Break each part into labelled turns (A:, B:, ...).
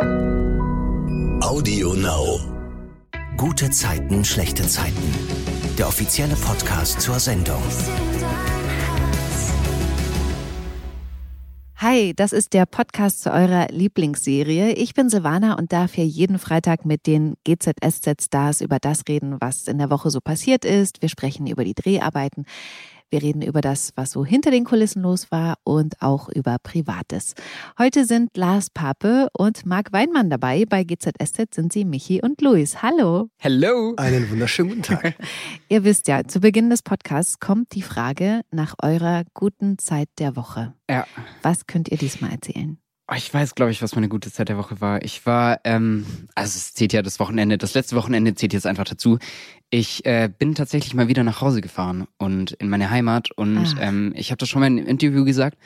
A: Audio Now.
B: Gute Zeiten, schlechte Zeiten. Der offizielle Podcast zur Sendung.
C: Hi, das ist der Podcast zu eurer Lieblingsserie. Ich bin Silvana und darf hier jeden Freitag mit den GZSZ-Stars über das reden, was in der Woche so passiert ist. Wir sprechen über die Dreharbeiten. Wir reden über das, was so hinter den Kulissen los war und auch über Privates. Heute sind Lars Pape und Marc Weinmann dabei. Bei GZSZ sind sie Michi und Luis. Hallo.
D: Hello.
E: Einen wunderschönen guten Tag.
C: Ihr wisst ja, zu Beginn des Podcasts kommt die Frage nach eurer guten Zeit der Woche.
D: Ja.
C: Was könnt ihr diesmal erzählen?
D: Oh, Ich weiß, glaube ich, was meine gute Zeit der Woche war. Ich war, ähm, also es zählt ja das Wochenende, das letzte Wochenende zählt jetzt einfach dazu. Ich äh, bin tatsächlich mal wieder nach Hause gefahren und in meine Heimat und
C: Ah.
D: ähm, ich habe das schon mal im Interview gesagt.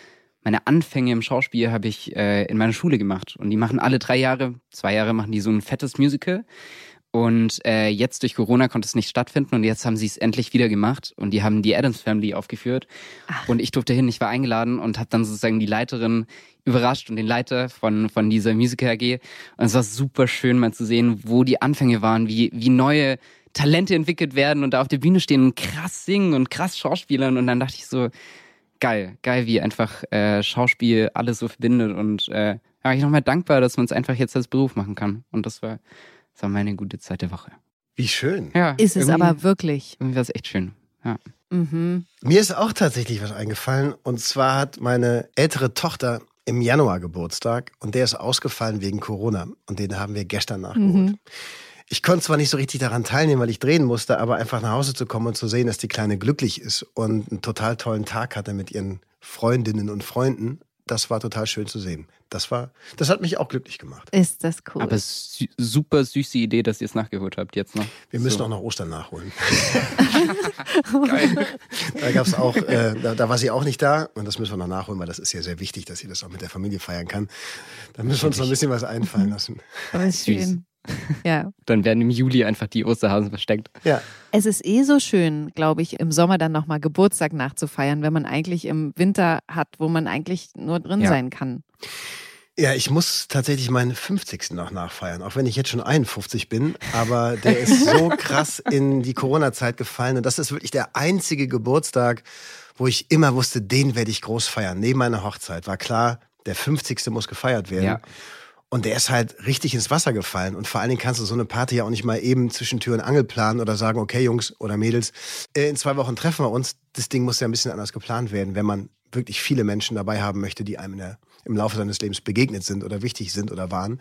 D: Meine Anfänge im Schauspiel habe ich äh, in meiner Schule gemacht und die machen alle drei Jahre, zwei Jahre machen die so ein fettes Musical. Und äh, jetzt durch Corona konnte es nicht stattfinden und jetzt haben sie es endlich wieder gemacht und die haben die Adams Family aufgeführt und ich durfte hin, ich war eingeladen und habe dann sozusagen die Leiterin überrascht und den Leiter von von dieser Musical AG und es war super schön mal zu sehen, wo die Anfänge waren, wie wie neue Talente entwickelt werden und da auf der Bühne stehen und krass singen und krass schauspielern und dann dachte ich so geil, geil, wie einfach äh, Schauspiel alles so verbindet und äh, ja, ich nochmal dankbar, dass man es einfach jetzt als Beruf machen kann und das war das war meine gute Zeit der Woche.
E: Wie schön.
D: Ja,
C: Ist es aber wirklich.
D: irgendwie war es echt schön. Ja.
C: Mhm.
E: Mir ist auch tatsächlich was eingefallen. Und zwar hat meine ältere Tochter im Januar Geburtstag und der ist ausgefallen wegen Corona. Und den haben wir gestern nachgeholt.
C: Mhm.
E: Ich konnte zwar nicht so richtig daran teilnehmen, weil ich drehen musste, aber einfach nach Hause zu kommen und zu sehen, dass die Kleine glücklich ist und einen total tollen Tag hatte mit ihren Freundinnen und Freunden, das war total schön zu sehen. Das war, das hat mich auch glücklich gemacht.
C: Ist das cool.
D: Aber sü super süße Idee, dass ihr es nachgeholt habt jetzt noch.
E: Wir müssen
D: So.
E: auch noch Ostern nachholen. Da gab's auch, äh, da, da war sie auch nicht da und das müssen wir noch nachholen, weil das ist ja sehr wichtig, dass sie das auch mit der Familie feiern kann. Da müssen wir uns noch ein bisschen was einfallen lassen.
C: Aber ist
D: süß.
C: schön. Ja.
D: Dann werden im Juli einfach die Osterhasen versteckt.
E: Ja,
C: Es ist eh so schön, glaube ich, im Sommer dann nochmal Geburtstag nachzufeiern, wenn man eigentlich im Winter hat, wo man eigentlich nur drin
D: Ja.
C: sein kann.
E: ja, ich muss tatsächlich meinen 50. noch nachfeiern, auch wenn ich jetzt schon 51 bin, aber der ist so krass in die Corona-Zeit gefallen und das ist wirklich der einzige Geburtstag, wo ich immer wusste, den werde ich groß feiern. Neben meiner Hochzeit war klar, der 50. muss gefeiert werden.
D: Ja.
E: Und der ist halt richtig ins Wasser gefallen. Und vor allen Dingen kannst du so eine Party ja auch nicht mal eben zwischen Tür und Angel planen oder sagen, okay, Jungs oder Mädels, äh, in zwei Wochen treffen wir uns. Das Ding muss ja ein bisschen anders geplant werden, wenn man wirklich viele Menschen dabei haben möchte, die einem in der, im Laufe seines Lebens begegnet sind oder wichtig sind oder waren.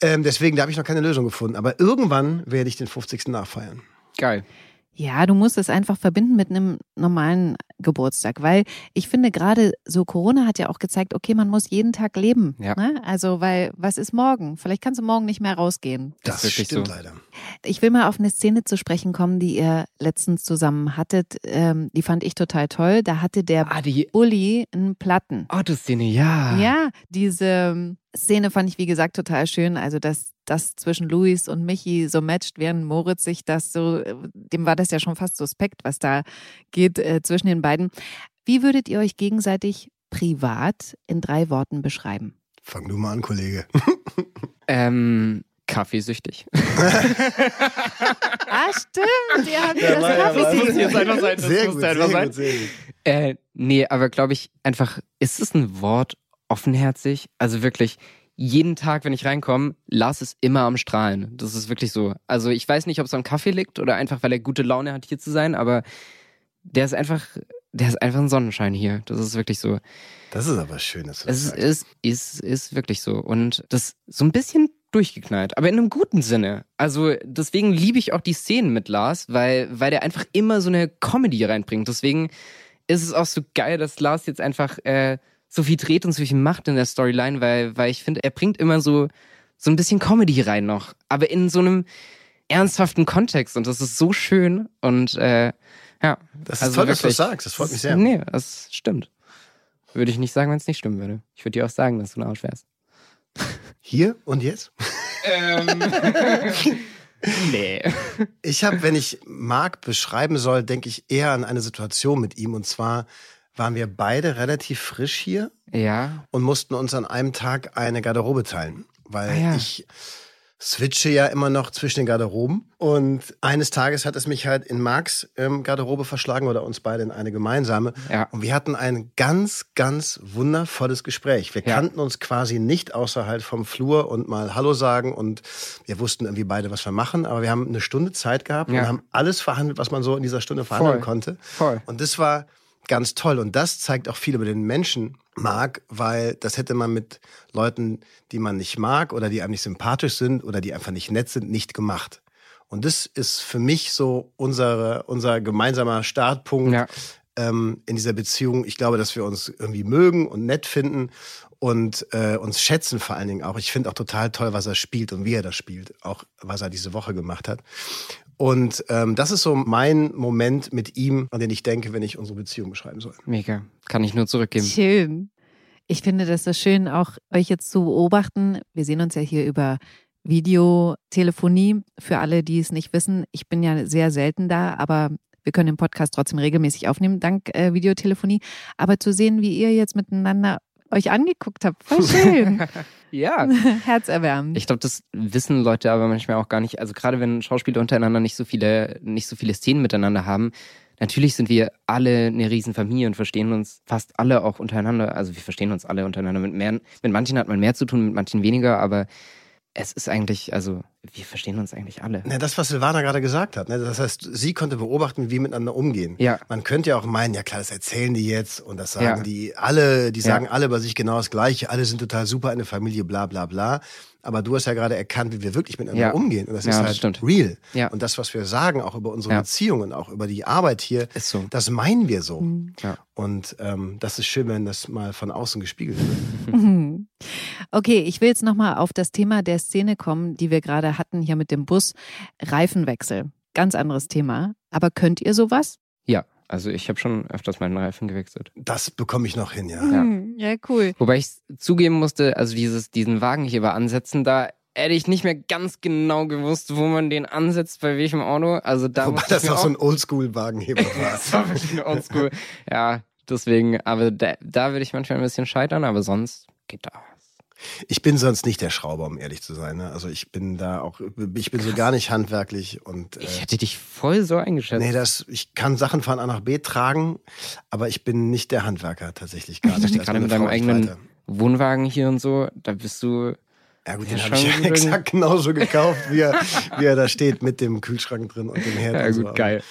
E: Ähm, deswegen, da habe ich noch keine Lösung gefunden. Aber irgendwann werde ich den 50. nachfeiern.
D: Geil.
C: Ja, du musst es einfach verbinden mit einem normalen Geburtstag, weil ich finde gerade so Corona hat ja auch gezeigt, okay, man muss jeden Tag leben.
D: Ja.
C: Ne? Also, weil was ist morgen? Vielleicht kannst du morgen nicht mehr rausgehen.
D: Das
E: Das,
D: ist wirklich
E: stimmt
D: so.
E: leider.
C: Ich will mal auf eine Szene zu sprechen kommen, die ihr letztens zusammen hattet. Ähm, die fand ich total toll. Da hatte der
D: Ah, die
C: Uli einen Platten.
D: Autoszene, ja.
C: Ja, diese ähm, Szene fand ich, wie gesagt, total schön. Also, dass das zwischen Luis und Michi so matcht, während Moritz sich das so, äh, dem war das ja schon fast suspekt, was da geht äh, zwischen den beiden. Wie würdet ihr euch gegenseitig privat in drei Worten beschreiben?
E: Fang du mal an, Kollege.
D: Ähm, kaffeesüchtig.
C: Ah, stimmt, ihr habt
E: Ja,
C: das
E: ja,
C: Kaffee
D: muss jetzt einfach sein. Das
E: Sehr
D: muss
E: gut,
D: einfach
E: sehr
D: sein.
E: gut, sehr gut.
D: Äh, nee, aber glaube ich einfach, ist es ein Wort offenherzig? Also wirklich, jeden Tag, wenn ich reinkomme, Lars ist immer am Strahlen. Das ist wirklich so. Also ich weiß nicht, ob es am Kaffee liegt oder einfach, weil er gute Laune hat, hier zu sein, aber der ist einfach, der ist einfach ein Sonnenschein hier. Das ist wirklich so.
E: Das ist aber schön, dass du das
D: Es ist,
E: sagst.
D: ist, ist, ist wirklich so. Und das so ein bisschen durchgeknallt, aber in einem guten Sinne. Also deswegen liebe ich auch die Szenen mit Lars, weil, weil der einfach immer so eine Comedy reinbringt. Deswegen ist es auch so geil, dass Lars jetzt einfach äh, so viel dreht und so viel macht in der Storyline, weil, weil ich finde, er bringt immer so, so ein bisschen Comedy rein noch, aber in so einem ernsthaften Kontext und das ist so schön und äh, ja.
E: Das ist
D: also
E: toll, dass du
D: wirklich,
E: das sagst. Das freut mich sehr.
D: Nee, das stimmt. Würde ich nicht sagen, wenn es nicht stimmen würde. Ich würde dir auch sagen, dass du ein Arsch wärst.
E: Hier und jetzt?
D: Ähm. nee.
E: Ich habe, wenn ich Marc beschreiben soll, denke ich eher an eine Situation mit ihm. Und zwar waren wir beide relativ frisch hier
D: Ja.
E: und mussten uns an einem Tag eine Garderobe teilen. weil
D: Ah, ja.
E: ich switche ja immer noch zwischen den Garderoben. Und eines Tages hat es mich halt in Marks ähm, Garderobe verschlagen oder uns beide in eine gemeinsame.
D: Ja.
E: Und wir hatten ein ganz, ganz wundervolles Gespräch. Wir
D: Ja.
E: kannten uns quasi nicht außerhalb vom Flur und mal Hallo sagen und wir wussten irgendwie beide, was wir machen. Aber wir haben eine Stunde Zeit gehabt
D: Ja.
E: und haben alles verhandelt, was man so in dieser Stunde verhandeln
D: Voll.
E: konnte.
D: Voll.
E: Und das war ganz toll. Und das zeigt auch viel über den Menschen, Marc, weil das hätte man mit Leuten, die man nicht mag oder die einem nicht sympathisch sind oder die einfach nicht nett sind, nicht gemacht. Und das ist für mich so unsere, unser gemeinsamer Startpunkt
D: Ja.
E: ähm, in dieser Beziehung. Ich glaube, dass wir uns irgendwie mögen und nett finden und äh, uns schätzen vor allen Dingen auch. Ich finde auch total toll, was er spielt und wie er das spielt, auch was er diese Woche gemacht hat. Und ähm, das ist so mein Moment mit ihm, an den ich denke, wenn ich unsere Beziehung beschreiben soll.
D: Mega. Kann ich nur zurückgeben.
C: Schön. Ich finde das so schön, auch euch jetzt zu beobachten. Wir sehen uns ja hier über Videotelefonie. Für alle, die es nicht wissen, ich bin ja sehr selten da, aber wir können den Podcast trotzdem regelmäßig aufnehmen, dank äh, Videotelefonie. Aber zu sehen, wie ihr jetzt miteinander euch angeguckt habt, voll schön.
D: Ja.
C: Herzerwärmend.
D: Ich glaube, das wissen Leute aber manchmal auch gar nicht. Also gerade wenn Schauspieler untereinander nicht so viele, nicht so viele Szenen miteinander haben, natürlich sind wir alle eine Riesenfamilie und verstehen uns fast alle auch untereinander. Also wir verstehen uns alle untereinander. Mit, mehr, mit manchen hat man mehr zu tun, mit manchen weniger, aber es ist eigentlich, also wir verstehen uns eigentlich alle.
E: Na, das, was Silvana gerade gesagt hat. Ne? Das heißt, sie konnte beobachten, wie wir miteinander umgehen.
D: Ja.
E: Man könnte ja auch meinen, ja klar, das erzählen die jetzt und das sagen
D: Ja.
E: die alle, die
D: Ja.
E: sagen alle über sich genau das Gleiche, alle sind total super, eine Familie, bla bla bla. Aber du hast ja gerade erkannt, wie wir wirklich miteinander
D: Ja.
E: umgehen. Und das
D: Ja,
E: ist halt
D: stimmt.
E: real.
D: Ja.
E: Und das, was wir sagen, auch über unsere
D: Ja.
E: Beziehungen, auch über die Arbeit hier,
D: Ist so.
E: das meinen wir so.
D: Ja.
E: Und ähm, das ist schön, wenn das mal von außen gespiegelt wird.
C: Mhm. Okay, ich will jetzt nochmal auf das Thema der Szene kommen, die wir gerade hatten hier mit dem Bus. Reifenwechsel. Ganz anderes Thema. Aber könnt ihr sowas?
D: Ja, also ich habe schon öfters meinen Reifen gewechselt.
E: Das bekomme ich noch hin, ja.
D: Ja.
C: Mhm, ja cool.
D: Wobei ich zugeben musste, also dieses, diesen Wagenheber ansetzen, da hätte ich nicht mehr ganz genau gewusst, wo man den ansetzt, bei welchem Auto. Also da
E: Wobei das auch so ein Oldschool-Wagenheber war.
D: Das war wirklich ein oldschool. ja, deswegen, aber da, da würde ich manchmal ein bisschen scheitern, aber sonst geht das.
E: Ich bin sonst nicht der Schrauber, um ehrlich zu sein. Ne? Also ich bin da auch, ich bin so gar nicht handwerklich und äh,
D: Ich hätte dich voll so eingeschätzt.
E: nee, das, ich kann Sachen von A nach B tragen, aber ich bin nicht der Handwerker tatsächlich gar
D: ich
E: nicht.
D: dachte
E: Da ist
D: gerade mit deinem eigenen
E: weiter.
D: Wohnwagen hier und so, da bist du.
E: Ja gut,
D: Ja,
E: den habe ich ja exakt genauso gekauft, wie er, wie er da steht mit dem Kühlschrank drin und dem Herd.
D: Ja,
E: und so.
D: gut,
E: Aber-
D: geil.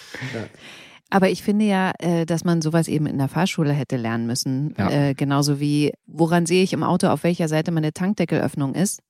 C: Aber ich finde ja, äh, dass man sowas eben in der Fahrschule hätte lernen müssen.
D: Ja.
C: Äh, genauso wie, woran sehe ich im Auto, auf welcher Seite meine Tankdeckelöffnung ist.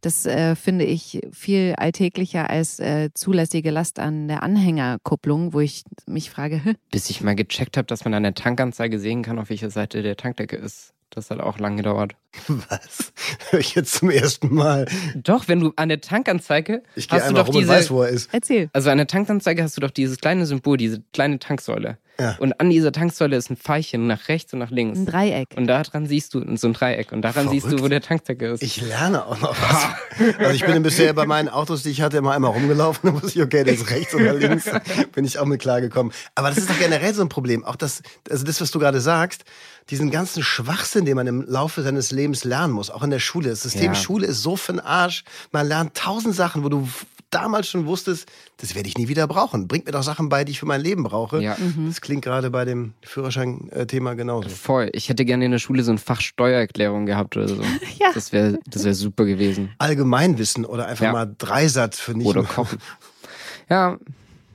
C: Das äh, finde ich viel alltäglicher als äh, zulässige Last an der Anhängerkupplung, wo ich mich frage?
D: Bis ich mal gecheckt habe, dass man an der Tankanzeige sehen kann, auf welcher Seite der Tankdecke ist. Das hat auch lange gedauert.
E: Was? Hör ich jetzt zum ersten Mal.
D: Doch, wenn du an der Tankanzeige
E: Ich gehe einmal
D: doch
E: rum und
D: diese,
E: weiß, wo er ist.
C: erzähl.
D: also an der Tankanzeige hast du doch dieses kleine Symbol, diese kleine Tanksäule.
E: Ja.
D: Und an dieser Tanksäule ist ein Pfeilchen nach rechts und nach links.
C: Ein Dreieck.
D: Und daran siehst du so ein Dreieck. Und daran siehst du, wo
E: Verrückt.
D: der Tankdeckel ist.
E: Ich lerne auch noch was. Also ich bin bisher bei meinen Autos, die ich hatte, immer einmal rumgelaufen. Da wusste ich, okay, der ist rechts oder links. Bin ich auch mit klargekommen. Aber das ist doch generell so ein Problem. Auch das, also das, was du gerade sagst, diesen ganzen Schwachsinn, den man im Laufe seines Lebens lernen muss, auch in der Schule. Das System
D: Ja.
E: Schule ist so für den Arsch. Man lernt tausend Sachen, wo du damals schon wusstest, das werde ich nie wieder brauchen. Bringt mir doch Sachen bei, die ich für mein Leben brauche.
D: Ja.
E: Das klingt gerade bei dem Führerschein-Thema genauso.
D: Voll. Ich hätte gerne in der Schule so ein Fach Steuererklärung gehabt oder so.
C: Ja.
D: Das wäre das wär super gewesen.
E: Allgemeinwissen oder einfach
D: Ja.
E: mal Dreisatz für nicht
D: Oder kochen. Ja,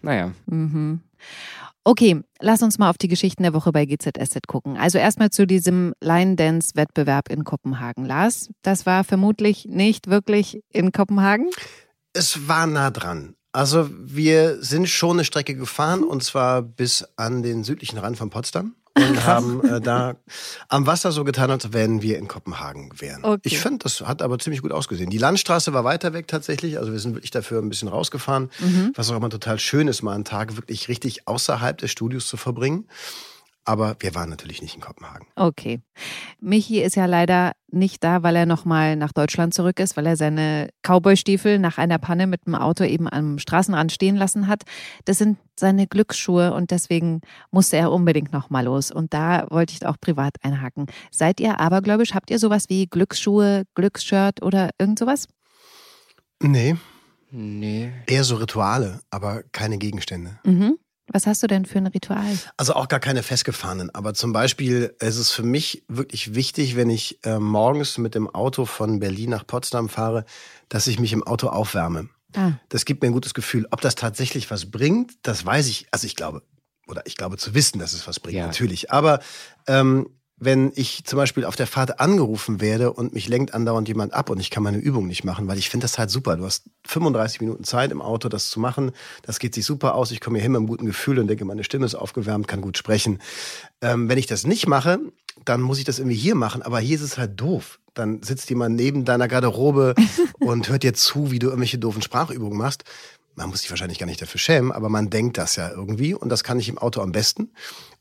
D: naja.
C: Mhm. Okay, lass uns mal auf die Geschichten der Woche bei GZSZ gucken. Also erstmal zu diesem Line Dance Wettbewerb in Kopenhagen. Lars, das war vermutlich nicht wirklich in Kopenhagen.
E: Es war nah dran. Also wir sind schon eine Strecke gefahren und zwar bis an den südlichen Rand von Potsdam und haben äh, da am Wasser so getan, als wenn wir in Kopenhagen wären.
C: Okay.
E: Ich finde, das hat aber ziemlich gut ausgesehen. Die Landstraße war weiter weg tatsächlich, also wir sind wirklich dafür ein bisschen rausgefahren, was auch immer total schön ist, mal einen Tag wirklich richtig außerhalb des Studios zu verbringen. Aber wir waren natürlich nicht in Kopenhagen.
C: Okay. Michi ist ja leider nicht da, weil er nochmal nach Deutschland zurück ist, weil er seine Cowboy-Stiefel nach einer Panne mit dem Auto eben am Straßenrand stehen lassen hat. Das sind seine Glücksschuhe und deswegen musste er unbedingt nochmal los. Und da wollte ich auch privat einhaken. Seid ihr abergläubisch? Habt ihr sowas wie Glücksschuhe, Glücksshirt oder irgend sowas?
E: Nee.
D: Nee.
E: Eher so Rituale, aber keine Gegenstände.
C: Mhm. Was hast du denn für ein Ritual?
E: Also auch gar keine festgefahrenen. Aber zum Beispiel ist es für mich wirklich wichtig, wenn ich äh, morgens mit dem Auto von Berlin nach Potsdam fahre, dass ich mich im Auto aufwärme. Ah. Das gibt mir ein gutes Gefühl. Ob das tatsächlich was bringt, das weiß ich. Also ich glaube, oder ich glaube zu wissen, dass es was bringt, ja. natürlich. Aber ähm, wenn ich zum Beispiel auf der Fahrt angerufen werde und mich lenkt andauernd jemand ab und ich kann meine Übung nicht machen, weil ich finde das halt super. Du hast 35 Minuten Zeit im Auto, das zu machen. Das geht sich super aus. Ich komme hier hin mit einem guten Gefühl und denke, meine Stimme ist aufgewärmt, kann gut sprechen. Ähm, wenn ich das nicht mache, dann muss ich das irgendwie hier machen. Aber hier ist es halt doof. Dann sitzt jemand neben deiner Garderobe und hört dir zu, wie du irgendwelche doofen Sprachübungen machst man muss sich wahrscheinlich gar nicht dafür schämen, aber man denkt das ja irgendwie und das kann ich im Auto am besten.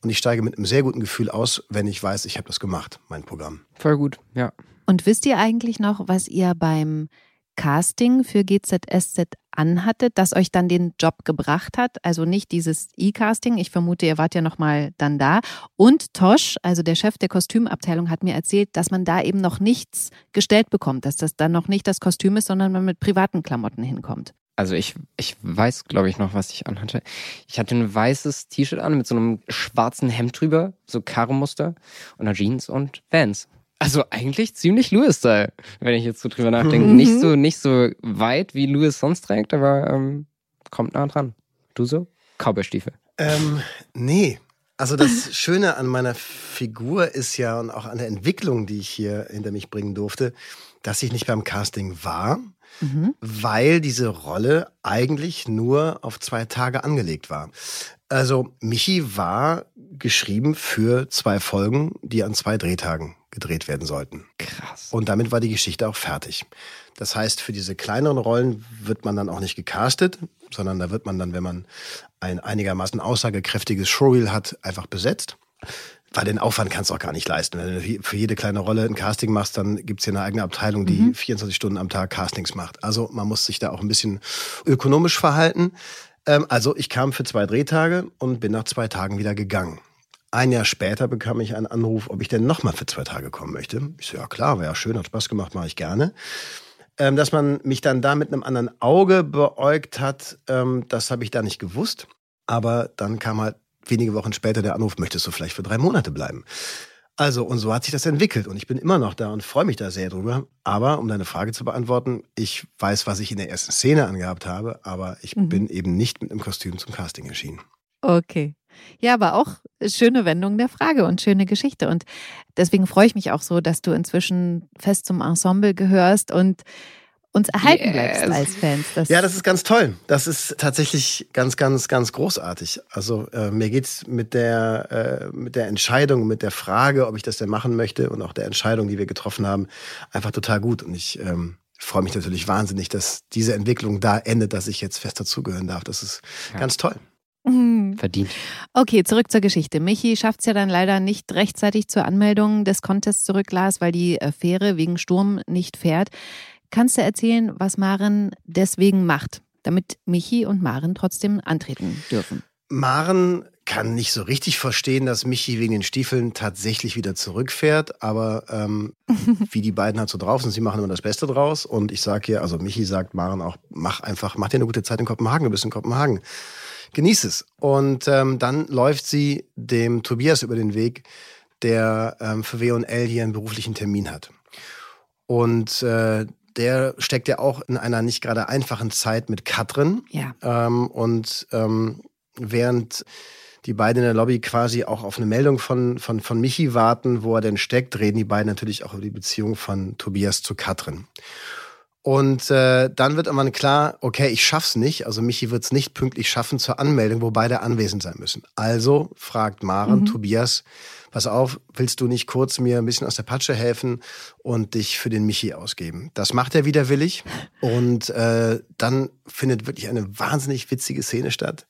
E: Und ich steige mit einem sehr guten Gefühl aus, wenn ich weiß, ich habe das gemacht, mein Programm.
D: Voll gut, ja.
C: Und wisst ihr eigentlich noch, was ihr beim Casting für GZSZ anhattet, das euch dann den Job gebracht hat? Also nicht dieses E-Casting, ich vermute, ihr wart ja nochmal dann da. Und Tosch, also der Chef der Kostümabteilung, hat mir erzählt, dass man da eben noch nichts gestellt bekommt, dass das dann noch nicht das Kostüm ist, sondern man mit privaten Klamotten hinkommt
D: also ich, ich weiß, glaube ich, noch, was ich anhatte. Ich hatte ein weißes T-Shirt an mit so einem schwarzen Hemd drüber, so Karo-Muster und einer Jeans und Vans. Also eigentlich ziemlich Louis-Style, wenn ich jetzt so drüber nachdenke. Mhm. Nicht so, nicht so weit, wie Louis sonst trägt, aber ähm, kommt nah dran. Du so? Cowboy-Stiefel.
E: Ähm, nee. Also das Schöne an meiner Figur ist ja und auch an der Entwicklung, die ich hier hinter mich bringen durfte, dass ich nicht beim Casting war, mhm. weil diese Rolle eigentlich nur auf zwei Tage angelegt war. Also Michi war geschrieben für zwei Folgen, die an zwei Drehtagen gedreht werden sollten.
D: Krass.
E: Und damit war die Geschichte auch fertig. Das heißt, für diese kleineren Rollen wird man dann auch nicht gecastet, sondern da wird man dann, wenn man ein einigermaßen aussagekräftiges Showreel hat, einfach besetzt weil den Aufwand kannst du auch gar nicht leisten. Wenn du für jede kleine Rolle ein Casting machst, dann gibt's hier eine eigene Abteilung, die mhm. 24 Stunden am Tag Castings macht. Also man muss sich da auch ein bisschen ökonomisch verhalten. Ähm, also ich kam für zwei Drehtage und bin nach zwei Tagen wieder gegangen. Ein Jahr später bekam ich einen Anruf, ob ich denn nochmal für zwei Tage kommen möchte. Ich so, ja klar, wäre ja schön, hat Spaß gemacht, mache ich gerne. Ähm, dass man mich dann da mit einem anderen Auge beäugt hat, ähm, das habe ich da nicht gewusst. Aber dann kam halt wenige Wochen später der Anruf, möchtest du vielleicht für drei Monate bleiben? Also, und so hat sich das entwickelt und ich bin immer noch da und freue mich da sehr drüber. Aber um deine Frage zu beantworten, ich weiß, was ich in der ersten Szene angehabt habe, aber ich mhm. bin eben nicht mit einem Kostüm zum Casting erschienen.
C: Okay. Ja, aber auch schöne Wendung der Frage und schöne Geschichte. Und deswegen freue ich mich auch so, dass du inzwischen fest zum Ensemble gehörst und uns erhalten yes. bleibst als Fans.
E: Das ja, das ist ganz toll. Das ist tatsächlich ganz, ganz, ganz großartig. Also äh, mir geht's mit der, äh, mit der Entscheidung, mit der Frage, ob ich das denn machen möchte und auch der Entscheidung, die wir getroffen haben, einfach total gut. Und ich ähm, freue mich natürlich wahnsinnig, dass diese Entwicklung da endet, dass ich jetzt fest dazugehören darf. Das ist ja. ganz toll.
D: Mhm. Verdient.
C: Okay, zurück zur Geschichte. Michi schafft es ja dann leider nicht rechtzeitig zur Anmeldung des Contests zurück, Lars, weil die äh, Fähre wegen Sturm nicht fährt. Kannst du erzählen, was Maren deswegen macht, damit Michi und Maren trotzdem antreten dürfen?
E: Maren kann nicht so richtig verstehen, dass Michi wegen den Stiefeln tatsächlich wieder zurückfährt, aber ähm, wie die beiden halt so drauf sind, sie machen immer das Beste draus und ich sage ihr, also Michi sagt Maren auch, mach einfach, mach dir eine gute Zeit in Kopenhagen, du bist in Kopenhagen. Genieß es. Und ähm, dann läuft sie dem Tobias über den Weg, der ähm, für W&L hier einen beruflichen Termin hat. Und äh, der steckt ja auch in einer nicht gerade einfachen Zeit mit Katrin.
C: Ja.
E: Ähm, und ähm, während die beiden in der Lobby quasi auch auf eine Meldung von, von, von Michi warten, wo er denn steckt, reden die beiden natürlich auch über die Beziehung von Tobias zu Katrin. Und äh, dann wird irgendwann klar, okay, ich schaff's nicht. Also Michi wird's nicht pünktlich schaffen zur Anmeldung, wo beide anwesend sein müssen. Also fragt Maren mhm. Tobias, pass auf, willst du nicht kurz mir ein bisschen aus der Patsche helfen und dich für den Michi ausgeben? Das macht er widerwillig und äh, dann findet wirklich eine wahnsinnig witzige Szene statt.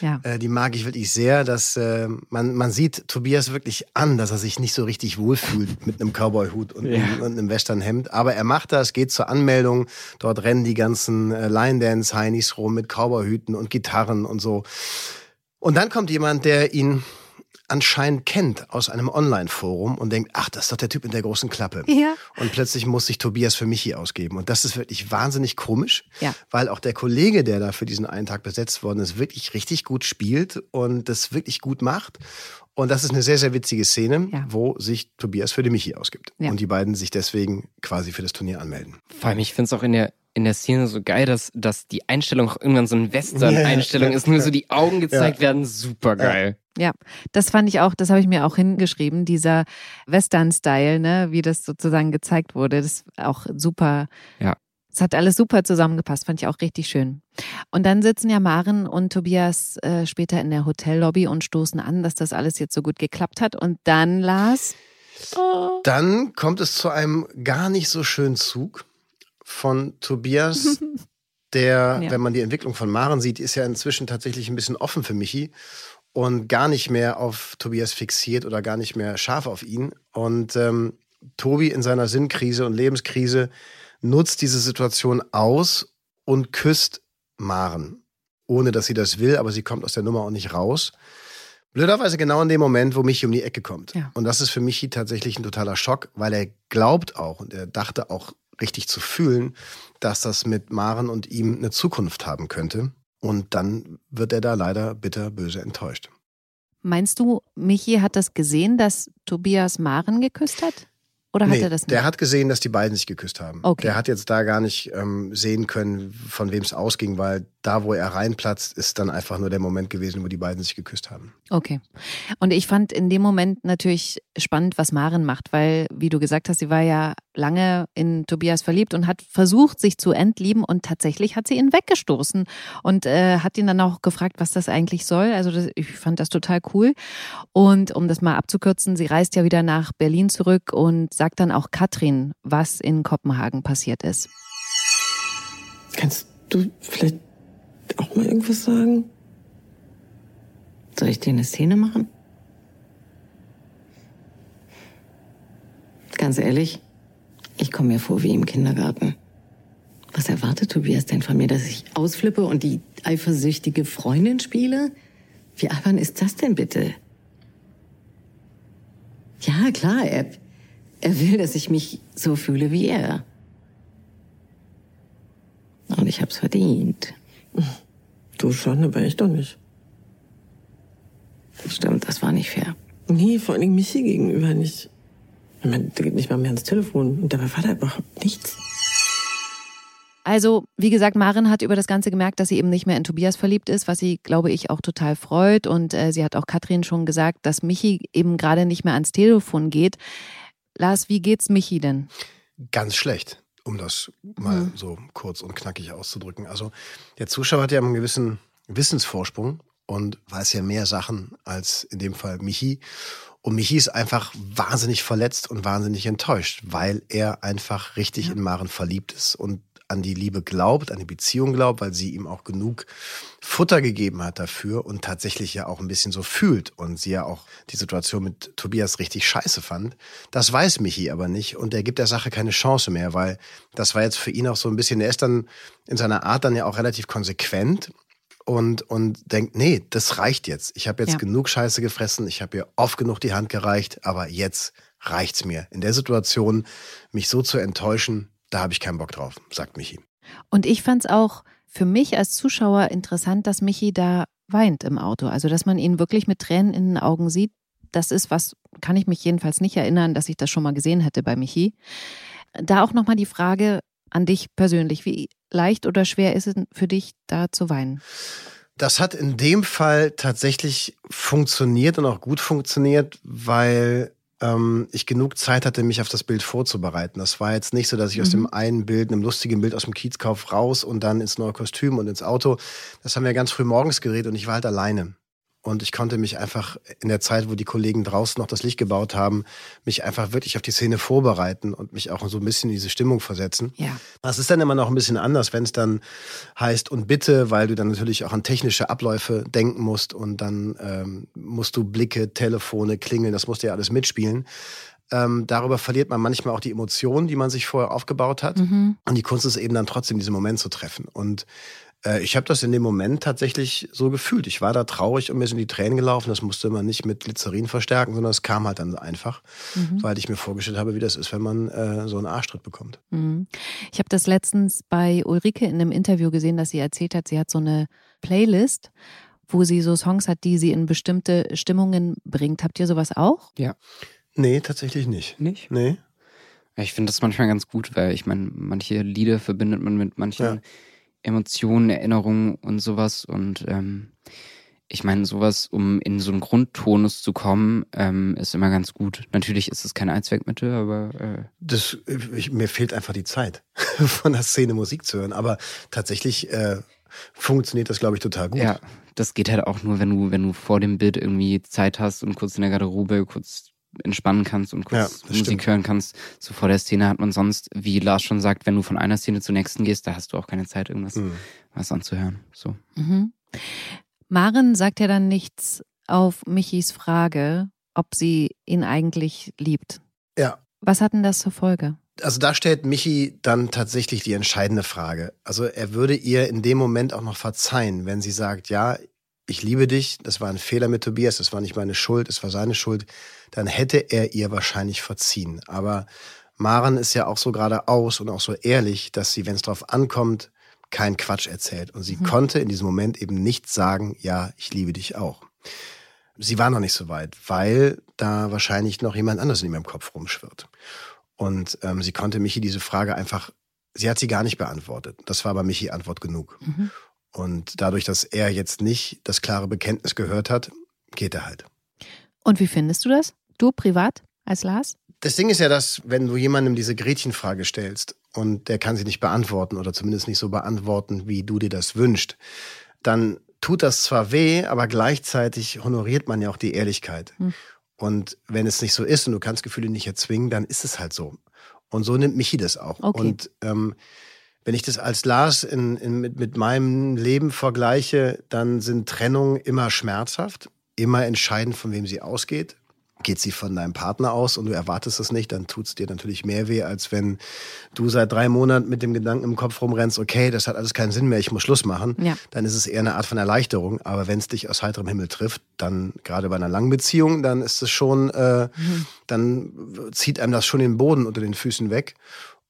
C: Ja.
E: Äh, die mag ich wirklich sehr, dass äh, man, man sieht Tobias wirklich an, dass er sich nicht so richtig wohlfühlt mit einem Cowboy-Hut und,
D: Ja.
E: einem- und einem Westernhemd. Aber er macht das, geht zur Anmeldung. Dort rennen die ganzen äh, Line-Dance-Heinis rum mit Cowboy-Hüten und Gitarren und so. Und dann kommt jemand, der ihn anscheinend kennt aus einem Online-Forum und denkt, ach, das ist doch der Typ in der großen Klappe.
C: Ja.
E: Und plötzlich muss sich Tobias für Michi ausgeben. Und das ist wirklich wahnsinnig komisch,
C: Ja.
E: weil auch der Kollege, der da für diesen einen Tag besetzt worden ist, wirklich richtig gut spielt und das wirklich gut macht. Und das ist eine sehr, sehr witzige Szene,
C: Ja.
E: wo sich Tobias für den Michi ausgibt.
C: Ja.
E: Und die beiden sich deswegen quasi für das Turnier anmelden.
F: Vor allem, ich finde es auch in der, in der Szene so geil, dass, dass die Einstellung auch irgendwann so eine Western-Einstellung
E: Ja.
F: ist, nur so die Augen gezeigt werden. Super geil.
C: Ja, das fand ich auch, das habe ich mir auch hingeschrieben, dieser Western-Style, ne, wie das sozusagen gezeigt wurde, das ist auch super.
F: Ja.
C: Es hat alles super zusammengepasst, fand ich auch richtig schön. Und dann sitzen ja Maren und Tobias äh, später in der Hotellobby und stoßen an, dass das alles jetzt so gut geklappt hat. Und dann, Lars, oh,
E: Dann kommt es zu einem gar nicht so schönen Zug von Tobias, der,
C: Ja.
E: wenn man die Entwicklung von Maren sieht, ist ja inzwischen tatsächlich ein bisschen offen für Michi und gar nicht mehr auf Tobias fixiert oder gar nicht mehr scharf auf ihn. Und ähm, Tobi in seiner Sinnkrise und Lebenskrise nutzt diese Situation aus und küsst Maren. Ohne dass sie das will, aber sie kommt aus der Nummer auch nicht raus. Blöderweise genau in dem Moment, wo Michi um die Ecke kommt.
C: Ja.
E: Und das ist für Michi tatsächlich ein totaler Schock, weil er glaubt auch und er dachte auch richtig zu fühlen, dass das mit Maren und ihm eine Zukunft haben könnte. Und dann wird er da leider bitterböse enttäuscht.
C: meinst du, Michi hat das gesehen, dass Tobias Maren geküsst hat? Oder hat
E: Nee,
C: er das nicht?
E: der hat gesehen, dass die beiden sich geküsst haben.
C: Okay.
E: Der hat jetzt da gar nicht ähm, sehen können, von wem es ausging, weil da, wo er reinplatzt, ist dann einfach nur der Moment gewesen, wo die beiden sich geküsst haben.
C: Okay. Und ich fand in dem Moment natürlich spannend, was Maren macht, weil, wie du gesagt hast, sie war ja lange in Tobias verliebt und hat versucht, sich zu entlieben und tatsächlich hat sie ihn weggestoßen und äh, hat ihn dann auch gefragt, was das eigentlich soll. Also das, ich fand das total cool. Und um das mal abzukürzen, sie reist ja wieder nach Berlin zurück und sagt dann auch Katrin, was in Kopenhagen passiert ist.
G: Kannst du vielleicht auch mal irgendwas sagen?
H: Soll ich dir eine Szene machen? Ganz ehrlich, ich komme mir vor wie im Kindergarten. Was erwartet Tobias denn von mir, dass ich ausflippe und die eifersüchtige Freundin spiele? Wie albern ist das denn bitte? Ja, klar, er, er will, dass ich mich so fühle wie er. Und ich hab's verdient.
G: Du schon, aber ich doch nicht.
H: Stimmt, das war nicht fair.
G: Nee, vor allen Dingen Michi gegenüber nicht. Ich meine, der geht nicht mal mehr ans Telefon. Und dabei war da überhaupt nichts.
C: Also, wie gesagt, Maren hat über das Ganze gemerkt, dass sie eben nicht mehr in Tobias verliebt ist, was sie, glaube ich, auch total freut. Und äh, sie hat auch Katrin schon gesagt, dass Michi eben gerade nicht mehr ans Telefon geht. Lars, wie geht's Michi denn?
E: Ganz schlecht, um das mal so kurz und knackig auszudrücken. Also der Zuschauer hat ja einen gewissen Wissensvorsprung und weiß ja mehr Sachen als in dem Fall Michi. Und Michi ist einfach wahnsinnig verletzt und wahnsinnig enttäuscht, weil er einfach richtig in Maren verliebt ist und an die Liebe glaubt, an die Beziehung glaubt, weil sie ihm auch genug Futter gegeben hat dafür und tatsächlich ja auch ein bisschen so fühlt und sie ja auch die Situation mit Tobias richtig scheiße fand. Das weiß Michi aber nicht und er gibt der Sache keine Chance mehr, weil das war jetzt für ihn auch so ein bisschen, er ist dann in seiner Art dann ja auch relativ konsequent und, und denkt, nee, das reicht jetzt. Ich habe jetzt
C: Ja.
E: genug Scheiße gefressen, ich habe ihr oft genug die Hand gereicht, aber jetzt reicht's mir. In der Situation, mich so zu enttäuschen, da habe ich keinen Bock drauf, sagt Michi.
C: Und ich fand's auch für mich als Zuschauer interessant, dass Michi da weint im Auto. Also, dass man ihn wirklich mit Tränen in den Augen sieht. Das ist was, kann ich mich jedenfalls nicht erinnern, dass ich das schon mal gesehen hätte bei Michi. Da auch nochmal die Frage an dich persönlich. Wie leicht oder schwer ist es für dich, da zu weinen?
E: Das hat in dem Fall tatsächlich funktioniert und auch gut funktioniert, weil ähm, ich genug Zeit hatte, mich auf das Bild vorzubereiten. Das war jetzt nicht so, dass ich aus dem einen Bild, einem lustigen Bild aus dem Kiezkauf raus und dann ins neue Kostüm und ins Auto. Das haben wir ganz früh morgens gedreht und ich war halt alleine. Und ich konnte mich einfach in der Zeit, wo die Kollegen draußen noch das Licht gebaut haben, mich einfach wirklich auf die Szene vorbereiten und mich auch so ein bisschen in diese Stimmung versetzen.
C: Ja.
E: Das ist dann immer noch ein bisschen anders, wenn es dann heißt und bitte, weil du dann natürlich auch an technische Abläufe denken musst und dann ähm, musst du Blicke, Telefone, Klingeln, das musst du ja alles mitspielen. Ähm, darüber verliert man manchmal auch die Emotionen, die man sich vorher aufgebaut hat.
C: Mhm.
E: Und die Kunst ist eben dann trotzdem, diesen Moment zu treffen. Und äh, ich habe das in dem Moment tatsächlich so gefühlt. Ich war da traurig und mir sind die Tränen gelaufen. Das musste man nicht mit Glycerin verstärken, sondern es kam halt dann einfach,
C: Mhm.
E: weil ich mir vorgestellt habe, wie das ist, wenn man äh, so einen Arschtritt bekommt.
C: Mhm. Ich habe das letztens bei Ulrike in einem Interview gesehen, dass sie erzählt hat, sie hat so eine Playlist, wo sie so Songs hat, die sie in bestimmte Stimmungen bringt. Habt ihr sowas auch?
E: Nee, tatsächlich nicht.
D: Nicht?
E: Nee.
D: Ja, ich finde das manchmal ganz gut, weil ich meine, manche Lieder verbindet man mit manchen
E: Ja.
D: Emotionen, Erinnerungen und sowas. Und ähm, ich meine, sowas, um in so einen Grundtonus zu kommen, ähm, ist immer ganz gut. Natürlich ist es kein Allzweckmittel, aber äh,
E: Das, ich, mir fehlt einfach die Zeit, von der Szene Musik zu hören. Aber tatsächlich äh, funktioniert das, glaube ich, total gut.
D: ja, das geht halt auch nur, wenn du, wenn du vor dem Bild irgendwie Zeit hast und kurz in der Garderobe kurz entspannen kannst und
E: Ja,
D: kurz
E: das
D: Musik
E: stimmt.
D: hören kannst. So vor der Szene hat man sonst, wie Lars schon sagt, wenn du von einer Szene zur nächsten gehst, da hast du auch keine Zeit, irgendwas
E: Mhm.
D: was anzuhören. So.
C: Mhm. Maren sagt ja dann nichts auf Michis Frage, ob sie ihn eigentlich liebt.
E: ja.
C: Was hat denn das zur Folge?
E: Also da stellt Michi dann tatsächlich die entscheidende Frage. Also er würde ihr in dem Moment auch noch verzeihen, wenn sie sagt, ja, ich liebe dich, das war ein Fehler mit Tobias, das war nicht meine Schuld, es war seine Schuld, dann hätte er ihr wahrscheinlich verziehen. Aber Maren ist ja auch so geradeaus und auch so ehrlich, dass sie, wenn es drauf ankommt, keinen Quatsch erzählt. Und sie konnte in diesem Moment eben nicht sagen, ja, ich liebe dich auch. Sie war noch nicht so weit, weil da wahrscheinlich noch jemand anderes in ihrem Kopf rumschwirrt. Und ähm, sie konnte Michi diese Frage einfach, sie hat sie gar nicht beantwortet. Das war aber Michi Antwort genug.
C: Mhm.
E: Und dadurch, dass er jetzt nicht das klare Bekenntnis gehört hat, geht er halt.
C: Und wie findest du das? Du privat als Lars?
E: Das Ding ist ja, dass wenn du jemandem diese Gretchenfrage stellst und der kann sie nicht beantworten oder zumindest nicht so beantworten, wie du dir das wünschst, dann tut das zwar weh, aber gleichzeitig honoriert man ja auch die Ehrlichkeit.
C: Hm.
E: Und wenn es nicht so ist und du kannst Gefühle nicht erzwingen, dann ist es halt so. Und so nimmt Michi das auch.
C: Okay.
E: Und ähm, wenn ich das als Lars in, in, mit, mit meinem Leben vergleiche, dann sind Trennungen immer schmerzhaft, immer entscheidend, von wem sie ausgeht. Geht sie von deinem Partner aus und du erwartest es nicht, dann tut es dir natürlich mehr weh, als wenn du seit drei Monaten mit dem Gedanken im Kopf rumrennst, okay, das hat alles keinen Sinn mehr, ich muss Schluss machen.
C: Ja.
E: Dann ist es eher eine Art von Erleichterung. Aber wenn es dich aus heiterem Himmel trifft, dann gerade bei einer langen Beziehung, dann ist es schon, äh, dann zieht einem das schon den Boden unter den Füßen weg.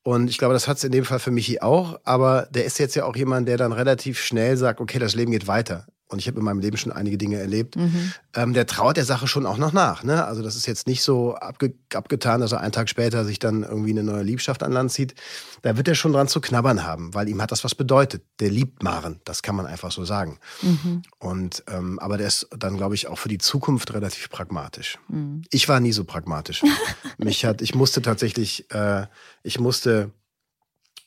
E: Und ich glaube, das hat es in dem Fall für Michi auch. Aber der ist jetzt ja auch jemand, der dann relativ schnell sagt, okay, das Leben geht weiter. Und ich habe in meinem Leben schon einige Dinge erlebt.
C: Mhm.
E: Ähm, der traut der Sache schon auch noch nach. Ne? Also das ist jetzt nicht so abge abgetan, dass er einen Tag später sich dann irgendwie eine neue Liebschaft an Land zieht. Da wird er schon dran zu knabbern haben, weil ihm hat das was bedeutet. Der liebt Maren, das kann man einfach so sagen.
C: Mhm.
E: Und ähm, aber der ist dann, glaube ich, auch für die Zukunft relativ pragmatisch.
C: Mhm.
E: Ich war nie so pragmatisch. Mich hat, ich musste tatsächlich, äh, ich musste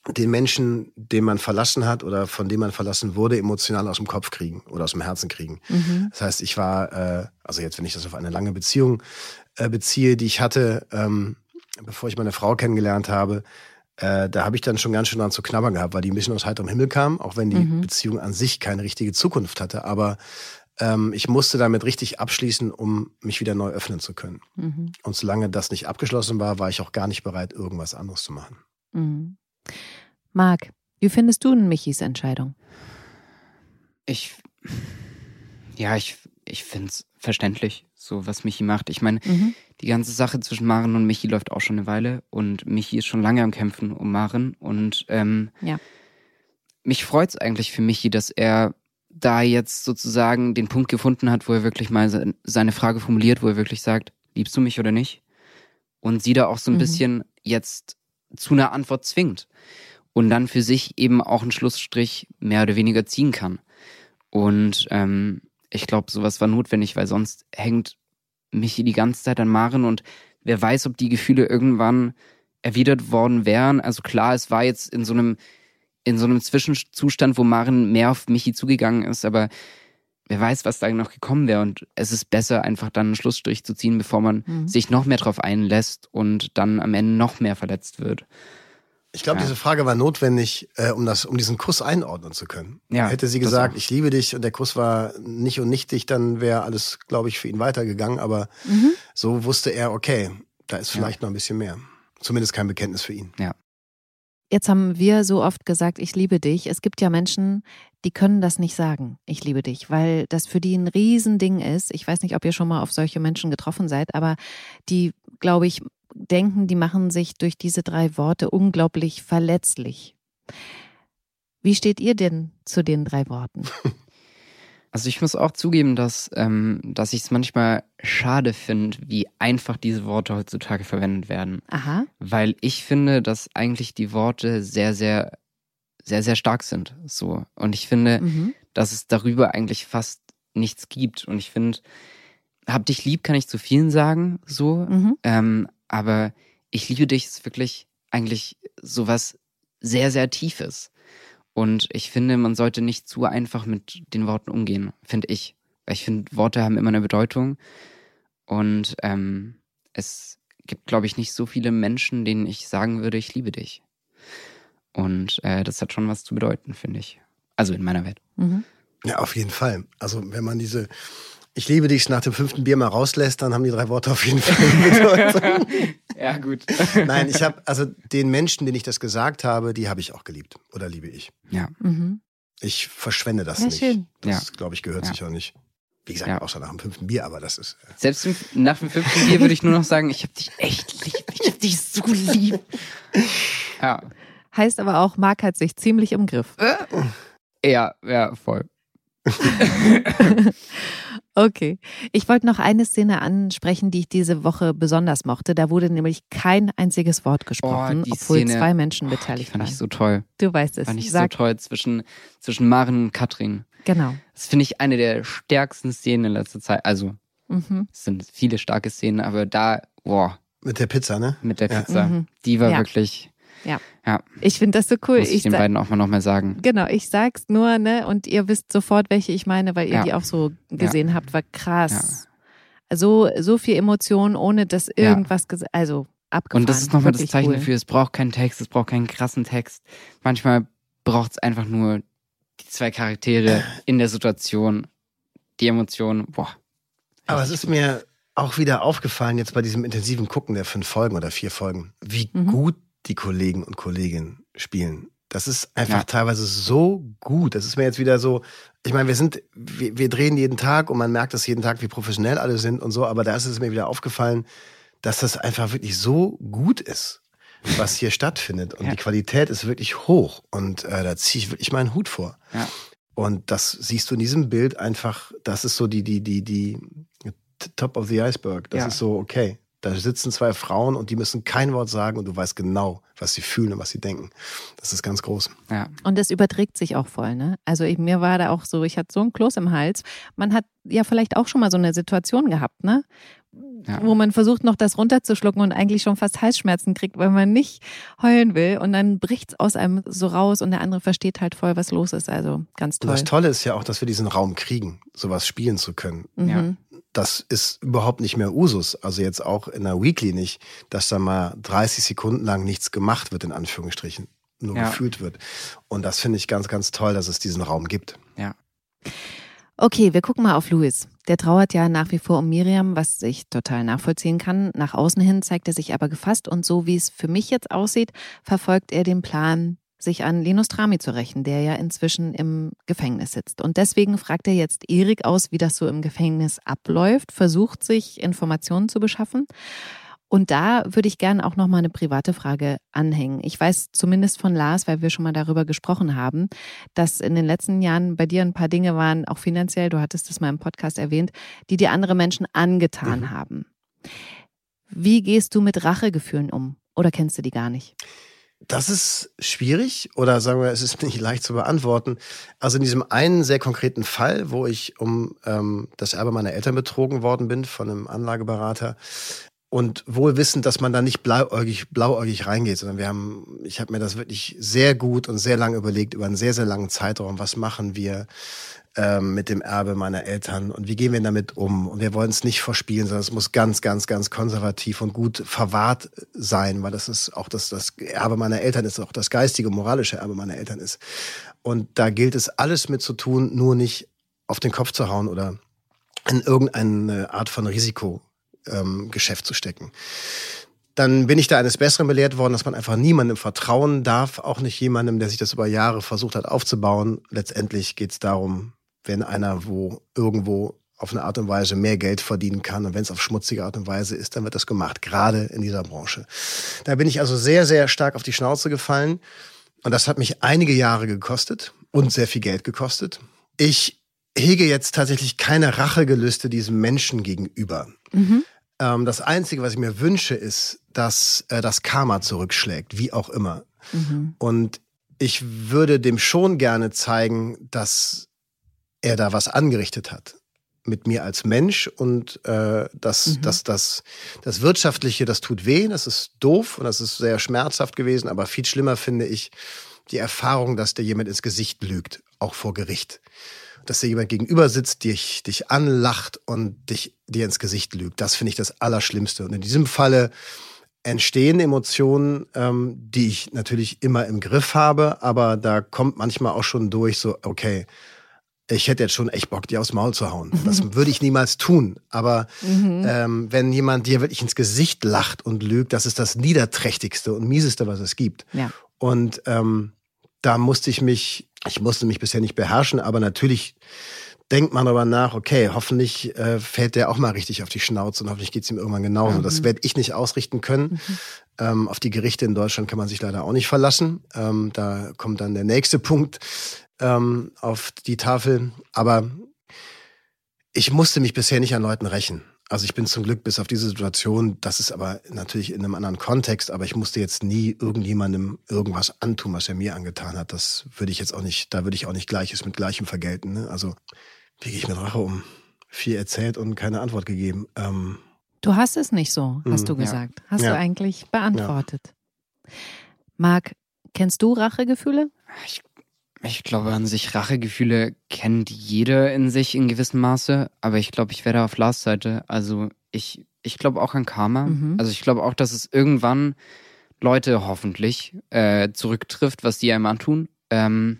E: den Menschen, den man verlassen hat oder von dem man verlassen wurde, emotional aus dem Kopf kriegen oder aus dem Herzen kriegen.
C: Mhm.
E: Das heißt, ich war, äh, also jetzt, wenn ich das auf eine lange Beziehung äh, beziehe, die ich hatte, ähm, bevor ich meine Frau kennengelernt habe, äh, da habe ich dann schon ganz schön dran zu knabbern gehabt, weil die ein bisschen aus heiterem Himmel kam, auch wenn die
C: Mhm.
E: Beziehung an sich keine richtige Zukunft hatte. Aber ähm, ich musste damit richtig abschließen, um mich wieder neu öffnen zu können.
C: Mhm.
E: Und solange das nicht abgeschlossen war, war ich auch gar nicht bereit, irgendwas anderes zu machen.
C: Mhm. Marc, wie findest du denn Michis Entscheidung?
D: Ich, ja, ich, ich finde es verständlich, so was Michi macht. Ich meine,
C: Mhm.
D: die ganze Sache zwischen Maren und Michi läuft auch schon eine Weile und Michi ist schon lange am Kämpfen um Maren und ähm,
C: Ja.
D: mich freut es eigentlich für Michi, dass er da jetzt sozusagen den Punkt gefunden hat, wo er wirklich mal se- seine Frage formuliert, wo er wirklich sagt, liebst du mich oder nicht? Und sie da auch so ein
C: Mhm.
D: bisschen jetzt zu einer Antwort zwingt und dann für sich eben auch einen Schlussstrich mehr oder weniger ziehen kann. Und ähm, ich glaube, sowas war notwendig, weil sonst hängt Michi die ganze Zeit an Maren und wer weiß, ob die Gefühle irgendwann erwidert worden wären. Also klar, es war jetzt in so einem in so einem Zwischenzustand, wo Maren mehr auf Michi zugegangen ist, aber wer weiß, was da noch gekommen wäre. Und es ist besser, einfach dann einen Schlussstrich zu ziehen, bevor man
C: Mhm.
D: sich noch mehr drauf einlässt und dann am Ende noch mehr verletzt wird.
E: Ich glaube,
D: Ja.
E: diese Frage war notwendig, äh, um, das, um diesen Kuss einordnen zu können.
D: Ja,
E: Hätte sie gesagt,
D: auch.
E: ich liebe dich und der Kuss war nicht und nichtig, dann wäre alles, glaube ich, für ihn weitergegangen. Aber
C: Mhm.
E: so wusste er, okay, da ist vielleicht noch ein bisschen mehr. Zumindest kein Bekenntnis für ihn.
C: Jetzt haben wir so oft gesagt, ich liebe dich. Es gibt ja Menschen, die können das nicht sagen, ich liebe dich, weil das für die ein Riesending ist. Ich weiß nicht, ob ihr schon mal auf solche Menschen getroffen seid, aber die, glaube ich, denken, die machen sich durch diese drei Worte unglaublich verletzlich. Wie steht ihr denn zu den drei Worten?
D: Also ich muss auch zugeben, dass, ähm, dass ich es manchmal schade finde, wie einfach diese Worte heutzutage verwendet werden.
C: Aha.
D: Weil ich finde, dass eigentlich die Worte sehr, sehr, sehr, sehr stark sind. So. Und ich finde,
C: Mhm.
D: dass es darüber eigentlich fast nichts gibt. Und ich finde, hab dich lieb kann ich zu vielen sagen, so.
C: Mhm.
D: Ähm, aber ich liebe dich ist wirklich eigentlich sowas sehr, sehr Tiefes. Und ich finde, man sollte nicht zu einfach mit den Worten umgehen, finde ich. Weil ich finde, Worte haben immer eine Bedeutung. Und ähm, es gibt, glaube ich, nicht so viele Menschen, denen ich sagen würde, ich liebe dich. Und äh, das hat schon was zu bedeuten, finde ich. Also in meiner Welt.
C: Mhm.
E: Ja, auf jeden Fall. Also wenn man diese Ich liebe dich nach dem fünften Bier mal rauslässt, dann haben die drei Worte auf jeden Fall eine Bedeutung.
D: Ja, gut.
E: Nein, ich habe, also den Menschen, denen ich das gesagt habe, die habe ich auch geliebt. Oder liebe ich.
D: Ja.
C: Mhm.
E: Ich verschwende das
C: Ja,
E: nicht.
C: schön.
E: Das, glaube ich, gehört
D: Ja.
E: sich auch nicht. Wie gesagt,
D: Ja.
E: außer nach dem fünften Bier, aber das ist. äh,
D: Selbst nach dem fünften Bier würde ich nur noch sagen, ich hab dich echt lieb. Ich hab dich so lieb. Ja.
C: Heißt aber auch, Marc hat sich ziemlich im Griff.
D: Ja, ja, voll.
C: Okay. Ich wollte noch eine Szene ansprechen, die ich diese Woche besonders mochte. Da wurde nämlich kein einziges Wort gesprochen,
D: Oh,
C: obwohl
D: Szene-
C: zwei Menschen
D: Die
C: beteiligt
D: fand
C: waren.
D: ich so toll.
C: du weißt es.
D: Fand ich
C: Sag,
D: so toll zwischen, zwischen Maren und Katrin.
C: Genau.
D: Das finde ich eine der stärksten Szenen in letzter Zeit. Also,
C: Mhm.
D: es sind viele starke Szenen, aber da, boah,
E: Mit der Pizza, ne?
D: mit der
E: Ja.
D: Pizza,
C: Mhm.
D: die war
C: Ja.
D: wirklich,
C: Ja.
D: Ja.
C: Ich finde das so cool.
D: muss ich, den
C: sa-
D: beiden auch mal nochmal sagen.
C: Genau, ich sag's nur, ne? Und ihr wisst sofort, welche ich meine, weil ihr
D: Ja.
C: die auch so gesehen habt, war krass.
D: Ja.
C: So, so viel Emotion, ohne dass
D: Ja.
C: irgendwas also abgefahren.
D: Und das ist nochmal das Zeichen
C: cool.
D: dafür, es braucht keinen Text, es braucht keinen krassen Text. Manchmal braucht es einfach nur die zwei Charaktere in der Situation, die Emotionen, boah.
E: Aber es ist mir auch wieder aufgefallen, jetzt bei diesem intensiven Gucken der fünf Folgen oder vier Folgen, wie
C: Mhm.
E: gut die Kollegen und Kolleginnen spielen. Das ist einfach
D: Ja.
E: teilweise so gut. Das ist mir jetzt wieder so, ich meine, wir sind, wir, wir drehen jeden Tag und man merkt das jeden Tag, wie professionell alle sind und so, aber da ist es mir wieder aufgefallen, dass das einfach wirklich so gut ist, was hier stattfindet. Und
D: Ja.
E: die Qualität ist wirklich hoch. Und äh, da ziehe ich wirklich meinen Hut vor.
D: Ja.
E: Und das siehst du in diesem Bild einfach, das ist so die, die, die, die Top of the Iceberg. Das
D: Ja.
E: ist so, okay. Da sitzen zwei Frauen und die müssen kein Wort sagen und du weißt genau, was sie fühlen und was sie denken. Das ist ganz groß.
D: Ja.
C: Und es überträgt sich auch voll, ne? Also ich, mir war da auch so, ich hatte so ein Kloß im Hals. Man hat ja vielleicht auch schon mal so eine Situation gehabt, ne?
D: Ja.
C: Wo man versucht, noch das runterzuschlucken und eigentlich schon fast Halsschmerzen kriegt, weil man nicht heulen will. Und dann bricht's aus einem so raus und der andere versteht halt voll, was los ist. Also ganz
E: Und
C: toll.
E: das Tolle ist ja auch, dass wir diesen Raum kriegen, sowas spielen zu können.
C: Mhm.
E: Das ist überhaupt nicht mehr Usus. Also jetzt auch in der Weekly nicht, dass da mal 30 Sekunden lang nichts gemacht wird, in Anführungsstrichen. Nur
D: Ja.
E: gefühlt wird. Und das finde ich ganz, ganz toll, dass es diesen Raum gibt.
D: Ja.
C: Okay, wir gucken mal auf Louis. Der trauert ja nach wie vor um Miriam, was ich total nachvollziehen kann. Nach außen hin zeigt er sich aber gefasst und so wie es für mich jetzt aussieht, verfolgt er den Plan, sich an Linus Trami zu rächen, der ja inzwischen im Gefängnis sitzt. Und deswegen fragt er jetzt Erik aus, wie das so im Gefängnis abläuft, versucht sich Informationen zu beschaffen. Und da würde ich gerne auch noch mal eine private Frage anhängen. Ich weiß zumindest von Lars, weil wir schon mal darüber gesprochen haben, dass in den letzten Jahren bei dir ein paar Dinge waren, auch finanziell, du hattest das mal im Podcast erwähnt, die dir andere Menschen angetan haben. Wie gehst du mit Rachegefühlen um? Oder kennst du die gar nicht?
E: Das ist schwierig oder sagen wir, es ist nicht leicht zu beantworten. Also in diesem einen sehr konkreten Fall, wo ich um ähm, das Erbe meiner Eltern betrogen worden bin von einem Anlageberater, und wohl wissend, dass man da nicht blauäugig, blauäugig reingeht, sondern wir haben, ich habe mir das wirklich sehr gut und sehr lange überlegt, über einen sehr, sehr langen Zeitraum, was machen wir ähm, mit dem Erbe meiner Eltern und wie gehen wir damit um? Und wir wollen es nicht verspielen, sondern es muss ganz, ganz, ganz konservativ und gut verwahrt sein, weil das ist auch das, das Erbe meiner Eltern ist, auch das geistige, moralische Erbe meiner Eltern ist. Und da gilt es alles mit zu tun, nur nicht auf den Kopf zu hauen oder in irgendeine Art von Risiko ähm, zu stecken. Dann bin ich da eines Besseren belehrt worden, dass man einfach niemandem vertrauen darf, auch nicht jemandem, der sich das über Jahre versucht hat aufzubauen. Letztendlich geht es darum, wenn einer wo irgendwo auf eine Art und Weise mehr Geld verdienen kann und wenn es auf schmutzige Art und Weise ist, dann wird das gemacht, gerade in dieser Branche. Da bin ich also sehr, sehr stark auf die Schnauze gefallen und das hat mich einige Jahre gekostet und sehr viel Geld gekostet. Ich hege jetzt tatsächlich keine Rachegelüste diesem Menschen gegenüber. Mhm. Ähm, das Einzige, was ich mir wünsche, ist, dass äh, das Karma zurückschlägt, wie auch immer. Mhm. Und ich würde dem schon gerne zeigen, dass er da was angerichtet hat mit mir als Mensch und äh, das, mhm. das, das, das Wirtschaftliche, das tut weh, das ist doof und das ist sehr schmerzhaft gewesen, aber viel schlimmer finde ich die Erfahrung, dass dir jemand ins Gesicht lügt, auch vor Gericht dass dir jemand gegenüber sitzt, dich, dich anlacht und dich dir ins Gesicht lügt. Das finde ich das Allerschlimmste. Und in diesem Falle entstehen Emotionen, ähm, die ich natürlich immer im Griff habe, aber da kommt manchmal auch schon durch, so, okay, ich hätte jetzt schon echt Bock, dir aufs Maul zu hauen. Das würde ich niemals tun. Aber mhm. ähm, wenn jemand dir wirklich ins Gesicht lacht und lügt, das ist das Niederträchtigste und Mieseste, was es gibt. Ja. Und ähm, da musste ich mich, ich musste mich bisher nicht beherrschen, aber natürlich denkt man darüber nach, okay, hoffentlich äh, fällt der auch mal richtig auf die Schnauze und hoffentlich geht's ihm irgendwann genauso. Mhm. Das werde ich nicht ausrichten können. Mhm. Ähm, auf die Gerichte in Deutschland kann man sich leider auch nicht verlassen. Ähm, da kommt dann der nächste Punkt ähm, auf die Tafel. Aber ich musste mich bisher nicht an Leuten rächen. Also ich bin zum Glück bis auf diese Situation, das ist aber natürlich in einem anderen Kontext, aber ich musste jetzt nie irgendjemandem irgendwas antun, was er mir angetan hat. Das würde ich jetzt auch nicht, da würde ich auch nicht Gleiches mit Gleichem vergelten. Ne? Also wie gehe ich mit Rache um? Viel erzählt und keine Antwort gegeben. Ähm,
C: du hast es nicht so, hast mhm, du gesagt. Ja. Hast ja. du eigentlich beantwortet. Ja. Marc, kennst du Rachegefühle?
D: Ich ich glaube, an sich Rachegefühle kennt jeder in sich in gewissem Maße, aber ich glaube, ich werde auf Lars Seite. Also ich, ich glaube auch an Karma. Mhm. Also ich glaube auch, dass es irgendwann Leute hoffentlich äh, zurücktrifft, was die einem antun. Ähm,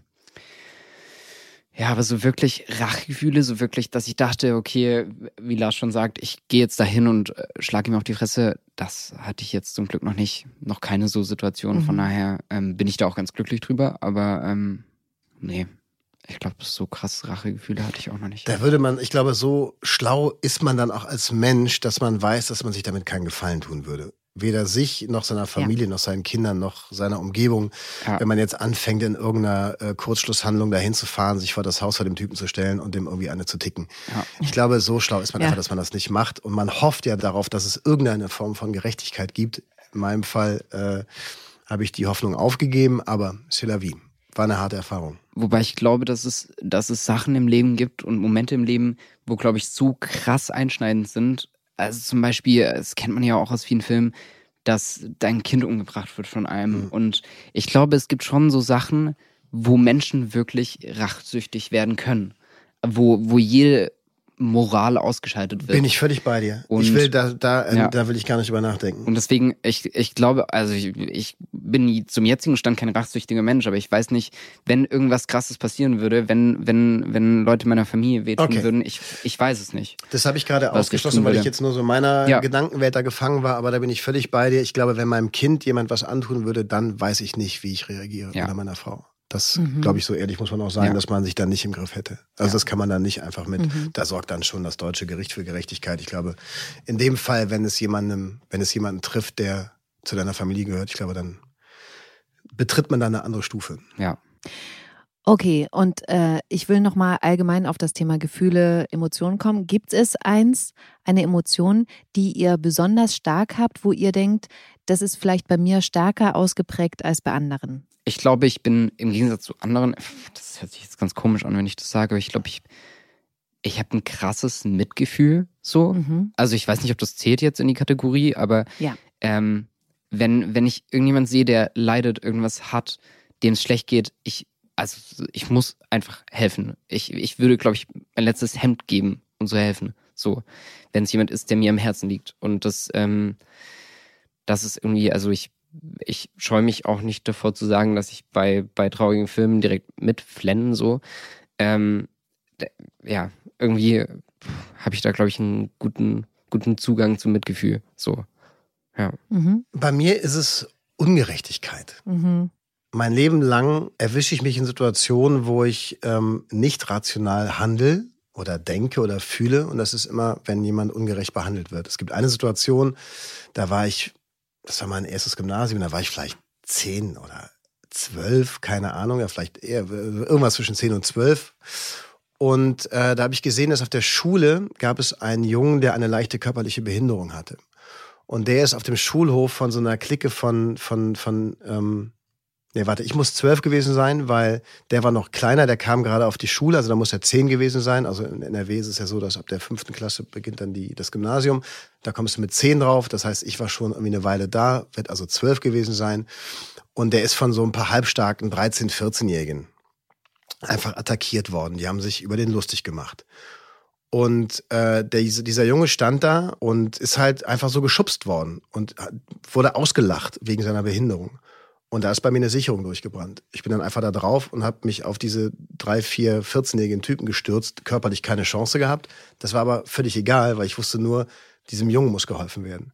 D: ja, aber so wirklich Rachegefühle, so wirklich, dass ich dachte, okay, wie Lars schon sagt, ich gehe jetzt dahin und äh, schlage ihm auf die Fresse, das hatte ich jetzt zum Glück noch nicht, noch keine so Situation. Mhm. Von daher ähm, bin ich da auch ganz glücklich drüber, aber ähm, Nee. Ich glaube, so krass Rachegefühle hatte ich auch noch nicht.
E: Da würde man, ich glaube, so schlau ist man dann auch als Mensch, dass man weiß, dass man sich damit keinen Gefallen tun würde. Weder sich, noch seiner Familie, ja. noch seinen Kindern, noch seiner Umgebung. Ja. Wenn man jetzt anfängt, in irgendeiner äh, Kurzschlusshandlung dahin zu fahren, sich vor das Haus vor dem Typen zu stellen und dem irgendwie eine zu ticken. Ja. Ich glaube, so schlau ist man einfach, dass man das nicht macht. Und man hofft ja darauf, dass es irgendeine Form von Gerechtigkeit gibt. In meinem Fall äh, habe ich die Hoffnung aufgegeben, aber c'est la vie war eine harte Erfahrung.
D: Wobei ich glaube, dass es, dass es Sachen im Leben gibt und Momente im Leben, wo, glaube ich, so krass einschneidend sind. Also zum Beispiel, das kennt man ja auch aus vielen Filmen, dass dein Kind umgebracht wird von einem. Mhm. Und ich glaube, es gibt schon so Sachen, wo Menschen wirklich rachsüchtig werden können. Wo, wo jede Moral ausgeschaltet wird.
E: Bin ich völlig bei dir. Und ich will da, da, äh, ja. da will ich gar nicht drüber nachdenken.
D: Und deswegen, ich, ich glaube, also ich, ich bin zum jetzigen Stand kein rachsüchtiger Mensch, aber ich weiß nicht, wenn irgendwas krasses passieren würde, wenn, wenn, wenn Leute meiner Familie wehtun okay. würden, ich, ich weiß es nicht.
E: Das habe ich gerade ausgeschlossen, weil ich jetzt nur so in meiner ja. Gedankenwelt da gefangen war, aber da bin ich völlig bei dir. Ich glaube, wenn meinem Kind jemand was antun würde, dann weiß ich nicht, wie ich reagiere ja. oder meiner Frau. Das, mhm. glaube ich, so ehrlich muss man auch sagen, ja. dass man sich dann nicht im Griff hätte. Also ja. das kann man dann nicht einfach mit, mhm. da sorgt dann schon das deutsche Gericht für Gerechtigkeit. Ich glaube, in dem Fall, wenn es jemandem, wenn es jemanden trifft, der zu deiner Familie gehört, ich glaube, dann betritt man da eine andere Stufe.
D: Ja.
C: Okay, und äh, ich will nochmal allgemein auf das Thema Gefühle, Emotionen kommen. Gibt es eins, eine Emotion, die ihr besonders stark habt, wo ihr denkt, das ist vielleicht bei mir stärker ausgeprägt als bei anderen?
D: Ich glaube, ich bin im Gegensatz zu anderen, das hört sich jetzt ganz komisch an, wenn ich das sage, aber ich glaube, ich ich habe ein krasses Mitgefühl so.
C: Mhm.
D: Also ich weiß nicht, ob das zählt jetzt in die Kategorie, aber
C: Ja.
D: ähm, wenn, wenn ich irgendjemand sehe, der leidet, irgendwas hat, dem es schlecht geht, ich, also ich muss einfach helfen. Ich, ich würde, glaube ich, mein letztes Hemd geben und so helfen. So, wenn es jemand ist, der mir am Herzen liegt. Und das, ähm, das ist irgendwie, also ich, ich scheue mich auch nicht davor zu sagen, dass ich bei, bei traurigen Filmen direkt mitflennen so. Ähm, ja, irgendwie habe ich da, glaube ich, einen guten, guten Zugang zum Mitgefühl. So. Ja.
C: Mhm.
E: Bei mir ist es Ungerechtigkeit.
C: Mhm.
E: Mein Leben lang erwische ich mich in Situationen, wo ich ähm, nicht rational handle oder denke oder fühle. Und das ist immer, wenn jemand ungerecht behandelt wird. Es gibt eine Situation, da war ich, das war mein erstes Gymnasium, da war ich vielleicht zehn oder zwölf, keine Ahnung, ja, vielleicht eher irgendwas zwischen zehn und zwölf. Und äh, da habe ich gesehen, dass auf der Schule gab es einen Jungen, der eine leichte körperliche Behinderung hatte. Und der ist auf dem Schulhof von so einer Clique von, von, von, ähm, nee, warte, ich muss zwölf gewesen sein, weil der war noch kleiner, der kam gerade auf die Schule, also da muss er zehn gewesen sein. Also in NRW ist es ja so, dass ab der fünften Klasse beginnt dann die, das Gymnasium. Da kommst du mit zehn drauf. Das heißt, ich war schon irgendwie eine Weile da, wird also zwölf gewesen sein. Und der ist von so ein paar halbstarken 13-, 14-Jährigen einfach attackiert worden. Die haben sich über den lustig gemacht. Und äh, der, dieser Junge stand da und ist halt einfach so geschubst worden und wurde ausgelacht wegen seiner Behinderung. Und da ist bei mir eine Sicherung durchgebrannt. Ich bin dann einfach da drauf und habe mich auf diese drei, vier, 14-jährigen Typen gestürzt, körperlich keine Chance gehabt. Das war aber völlig egal, weil ich wusste nur, diesem Jungen muss geholfen werden.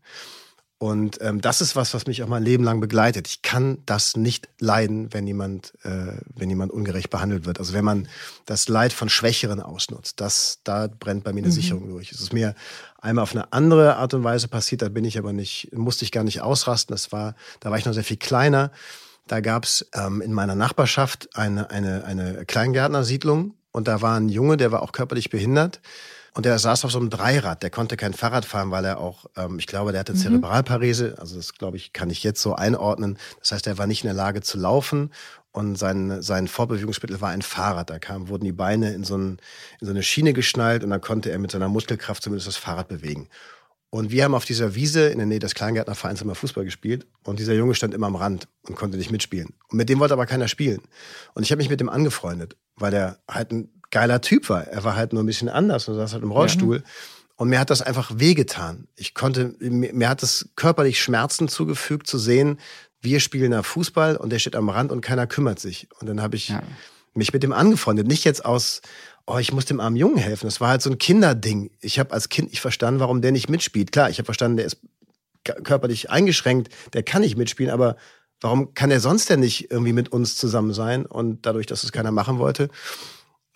E: Und ähm, das ist was, was mich auch mein Leben lang begleitet. Ich kann das nicht leiden, wenn jemand, äh, wenn jemand ungerecht behandelt wird. Also wenn man das Leid von Schwächeren ausnutzt, das, da brennt bei mir eine Sicherung durch. Es ist mir einmal auf eine andere Art und Weise passiert, da bin ich aber nicht, musste ich gar nicht ausrasten. Das war, da war ich noch sehr viel kleiner. Da gab's ähm, in meiner Nachbarschaft eine, eine, eine Kleingärtnersiedlung und da war ein Junge, der war auch körperlich behindert. Und der saß auf so einem Dreirad. Der konnte kein Fahrrad fahren, weil er auch, ähm, ich glaube, der hatte Zerebralparese. Also das, glaube ich, kann ich jetzt so einordnen. Das heißt, er war nicht in der Lage zu laufen. Und sein, sein Vorbewegungsmittel war ein Fahrrad. Da kam, wurden die Beine in so, ein, in so eine Schiene geschnallt und dann konnte er mit seiner Muskelkraft zumindest das Fahrrad bewegen. Und wir haben auf dieser Wiese in der Nähe des Kleingärtnervereins immer Fußball gespielt. Und dieser Junge stand immer am Rand und konnte nicht mitspielen. Und mit dem wollte aber keiner spielen. Und ich habe mich mit dem angefreundet, weil er halt ein geiler Typ war. Er war halt nur ein bisschen anders und saß halt im Rollstuhl. Und mir hat das einfach wehgetan. Ich konnte, mir, mir hat es körperlich Schmerzen zugefügt zu sehen, wir spielen da Fußball und der steht am Rand und keiner kümmert sich. Und dann habe ich
D: Ja.
E: mich mit dem angefreundet. Nicht jetzt aus, oh, ich muss dem armen Jungen helfen. Das war halt so ein Kinderding. Ich habe als Kind nicht verstanden, warum der nicht mitspielt. Klar, ich habe verstanden, der ist körperlich eingeschränkt, der kann nicht mitspielen, aber warum kann er sonst denn nicht irgendwie mit uns zusammen sein? Und dadurch, dass es keiner machen wollte,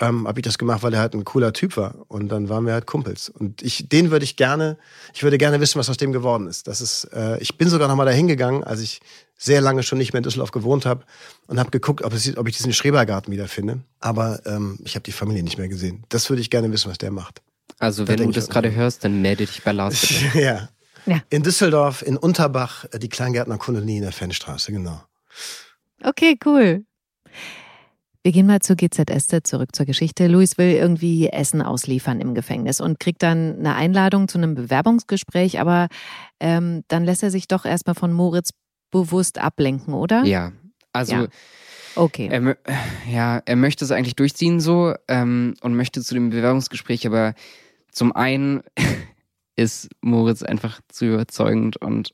E: ähm, habe ich das gemacht, weil er halt ein cooler Typ war. Und dann waren wir halt Kumpels. Und ich, den würde ich gerne, ich würde gerne wissen, was aus dem geworden ist. Das ist, äh, ich bin sogar noch mal dahin gegangen, als ich sehr lange schon nicht mehr in Düsseldorf gewohnt habe und habe geguckt, ob, es, ob ich diesen Schrebergarten wiederfinde. Aber ähm, ich habe die Familie nicht mehr gesehen. Das würde ich gerne wissen, was der macht.
D: Also
E: Da
D: wenn du das gerade hörst, dann melde dich bei Lars
E: ja.
C: Ja.
E: In Düsseldorf, in Unterbach, äh, die Kleingärtnerkolonie in der Fennstraße, genau.
C: Okay, cool. Wir gehen mal zu GZSZ zurück zur Geschichte. Luis will irgendwie Essen ausliefern im Gefängnis und kriegt dann eine Einladung zu einem Bewerbungsgespräch, aber ähm, dann lässt er sich doch erstmal von Moritz bewusst ablenken, oder?
D: Ja. Also
C: Ja. Okay.
D: Er, ja, er möchte es eigentlich durchziehen so ähm, und möchte zu dem Bewerbungsgespräch, aber zum einen ist Moritz einfach zu überzeugend und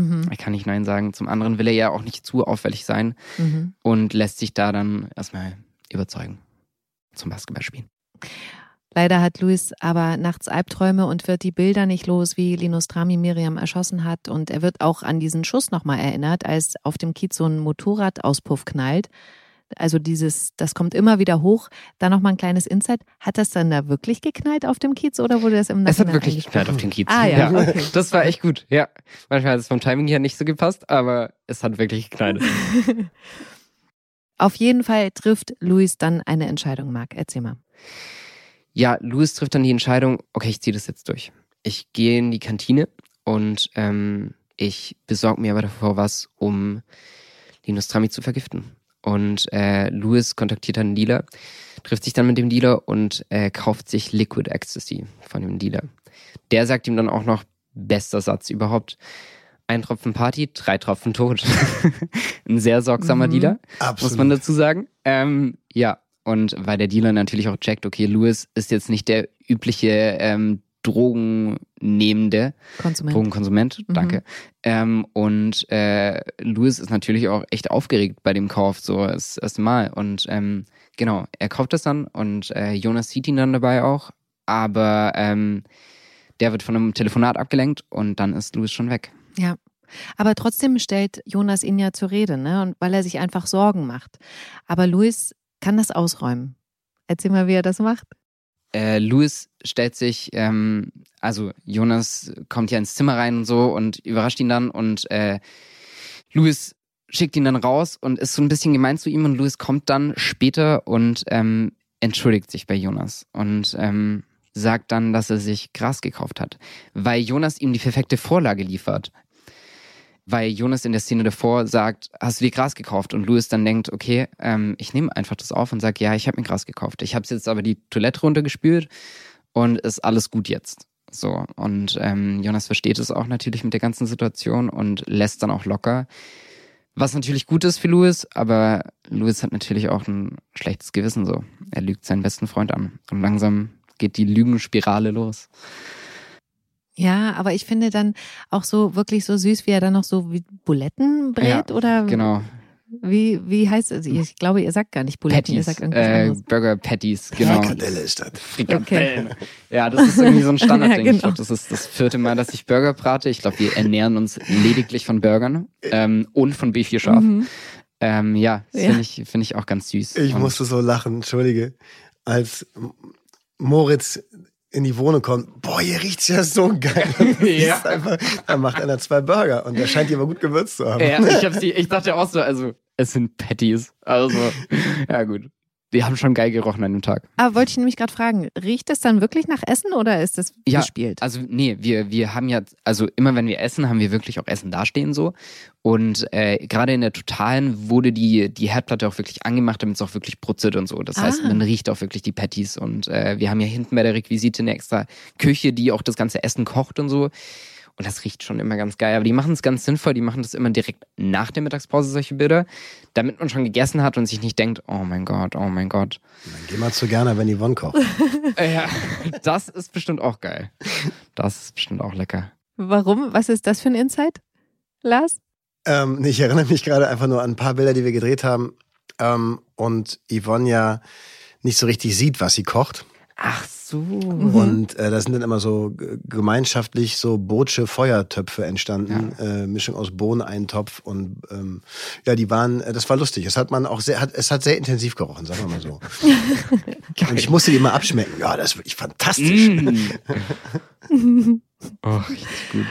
C: Mhm.
D: er kann nicht Nein sagen. Zum anderen will er ja auch nicht zu auffällig sein
C: Mhm.
D: und lässt sich da dann erstmal überzeugen zum Basketballspielen.
C: Leider hat Luis aber nachts Albträume und wird die Bilder nicht los, wie Linus Trami Miriam erschossen hat. Und er wird auch an diesen Schuss nochmal erinnert, als auf dem Kiez so ein Motorradauspuff knallt. Also dieses, das kommt immer wieder hoch. Da nochmal ein kleines Insight. Hat das dann da wirklich geknallt auf dem Kiez oder wurde das im
D: Es hat
C: Nachhinein
D: wirklich geknallt auf den Kiez.
C: Ah ja, okay.
D: Das war echt gut, ja. Manchmal hat es vom Timing her nicht so gepasst, aber es hat wirklich geknallt.
C: Auf jeden Fall trifft Luis dann eine Entscheidung, Marc. Erzähl mal.
D: Ja, Louis trifft dann die Entscheidung, okay, ich ziehe das jetzt durch. Ich gehe in die Kantine und ähm, ich besorge mir aber davor was, um Linus Trami zu vergiften. Und äh, Louis kontaktiert dann Lila, trifft sich dann mit dem Dealer und äh, kauft sich Liquid Ecstasy von dem Dealer. Der sagt ihm dann auch noch, bester Satz überhaupt, ein Tropfen Party, drei Tropfen Tod. Ein sehr sorgsamer
C: Mhm.
D: Dealer,
E: Absolut.
D: muss man dazu sagen. Ähm, ja, und weil der Dealer natürlich auch checkt, okay, Louis ist jetzt nicht der übliche ähm, Drogennehmende,
C: Konsument.
D: Drogenkonsument,
C: Mhm.
D: danke. Ähm, und äh, Louis ist natürlich auch echt aufgeregt bei dem Kauf, so das erste Mal. Und ähm, genau, er kauft das dann und äh, Jonas sieht ihn dann dabei auch, aber ähm, der wird von einem Telefonat abgelenkt und dann ist Louis schon weg.
C: Ja. Aber trotzdem stellt Jonas ihn ja zur Rede, ne? Und weil er sich einfach Sorgen macht. Aber Luis kann das ausräumen. Erzähl mal, wie er das macht.
D: Äh, Louis stellt sich, ähm, also Jonas kommt ja ins Zimmer rein und so und überrascht ihn dann und äh, Louis schickt ihn dann raus und ist so ein bisschen gemein zu ihm und Louis kommt dann später und ähm, entschuldigt sich bei Jonas und ähm, sagt dann, dass er sich Gras gekauft hat, weil Jonas ihm die perfekte Vorlage liefert. Weil Jonas in der Szene davor sagt, hast du dir Gras gekauft? Und Louis dann denkt, okay, ähm, ich nehme einfach das auf und sage, ja, ich habe mir Gras gekauft. Ich habe jetzt aber die Toilette runtergespült und ist alles gut jetzt. So, und ähm, Jonas versteht es auch natürlich mit der ganzen Situation und lässt dann auch locker. Was natürlich gut ist für Louis, aber Louis hat natürlich auch ein schlechtes Gewissen so. Er lügt seinen besten Freund an. Und langsam geht die Lügenspirale los.
C: Ja, aber ich finde dann auch so wirklich so süß, wie er dann noch so wie Buletten brät
D: Ja,
C: oder
D: Genau.
C: wie, wie heißt es? Ich glaube, ihr sagt gar nicht Buletten, ihr sagt irgendwas
D: Äh,
C: anderes.
D: Burger Patties, genau.
E: Frikadelle ist das.
D: Frikadellen. Ja, das ist irgendwie so ein Standardding.
C: Ja,
D: Ich
C: genau.
D: glaube, das ist das vierte Mal, dass ich Burger brate. Ich glaube, wir ernähren uns lediglich von Burgern ähm, und von B4 Schaf.
C: Mhm.
D: Ähm, ja, das
C: Ja.
D: finde ich, find ich auch ganz süß.
E: Ich
D: Und-
E: musste so lachen, entschuldige. Als Moritz in die Wohnung kommt, boah, hier riecht's ja so geil.
D: Ja.
E: Einfach, dann macht einer zwei Burger und der scheint die aber gut gewürzt zu haben.
D: Ja, ich, hab's, die- ich dachte auch so, also, es sind Patties. Also, ja, gut. Die haben schon geil gerochen an dem Tag.
C: Aber wollte ich nämlich gerade fragen, riecht es dann wirklich nach Essen oder ist das
D: Ja,
C: gespielt?
D: Also, nee, wir, wir haben ja, also immer wenn wir essen, haben wir wirklich auch Essen dastehen so. Und äh, gerade in der Totalen wurde die, die Herdplatte auch wirklich angemacht, damit es auch wirklich brutzelt und so. Das heißt,
C: Ah.
D: man riecht auch wirklich die Patties. Und äh, wir haben ja hinten bei der Requisite eine extra Küche, die auch das ganze Essen kocht und so. Und das riecht schon immer ganz geil. Aber die machen es ganz sinnvoll. Die machen das immer direkt nach der Mittagspause, solche Bilder, damit man schon gegessen hat und sich nicht denkt, oh mein Gott, oh mein Gott.
E: Dann geh mal zu gerne, wenn Yvonne kocht.
D: Ja, das ist bestimmt auch geil. Das ist bestimmt auch lecker.
C: Warum? Was ist das für ein Insight, Lars?
E: Ähm, ich erinnere mich gerade einfach nur an ein paar Bilder, die wir gedreht haben. Ähm, und Yvonne ja nicht so richtig sieht, was sie kocht.
D: Ach so.
E: Und äh, da sind dann immer so gemeinschaftlich so Botsche Feuertöpfe entstanden. Äh, Mischung aus Bohneneintopf und ähm, ja, die waren, äh, das war lustig. Es hat man auch sehr, hat, es hat sehr intensiv gerochen, sagen wir mal so. und ich musste die mal abschmecken. Ja, das ist wirklich fantastisch.
D: Mm. oh, richtig gut.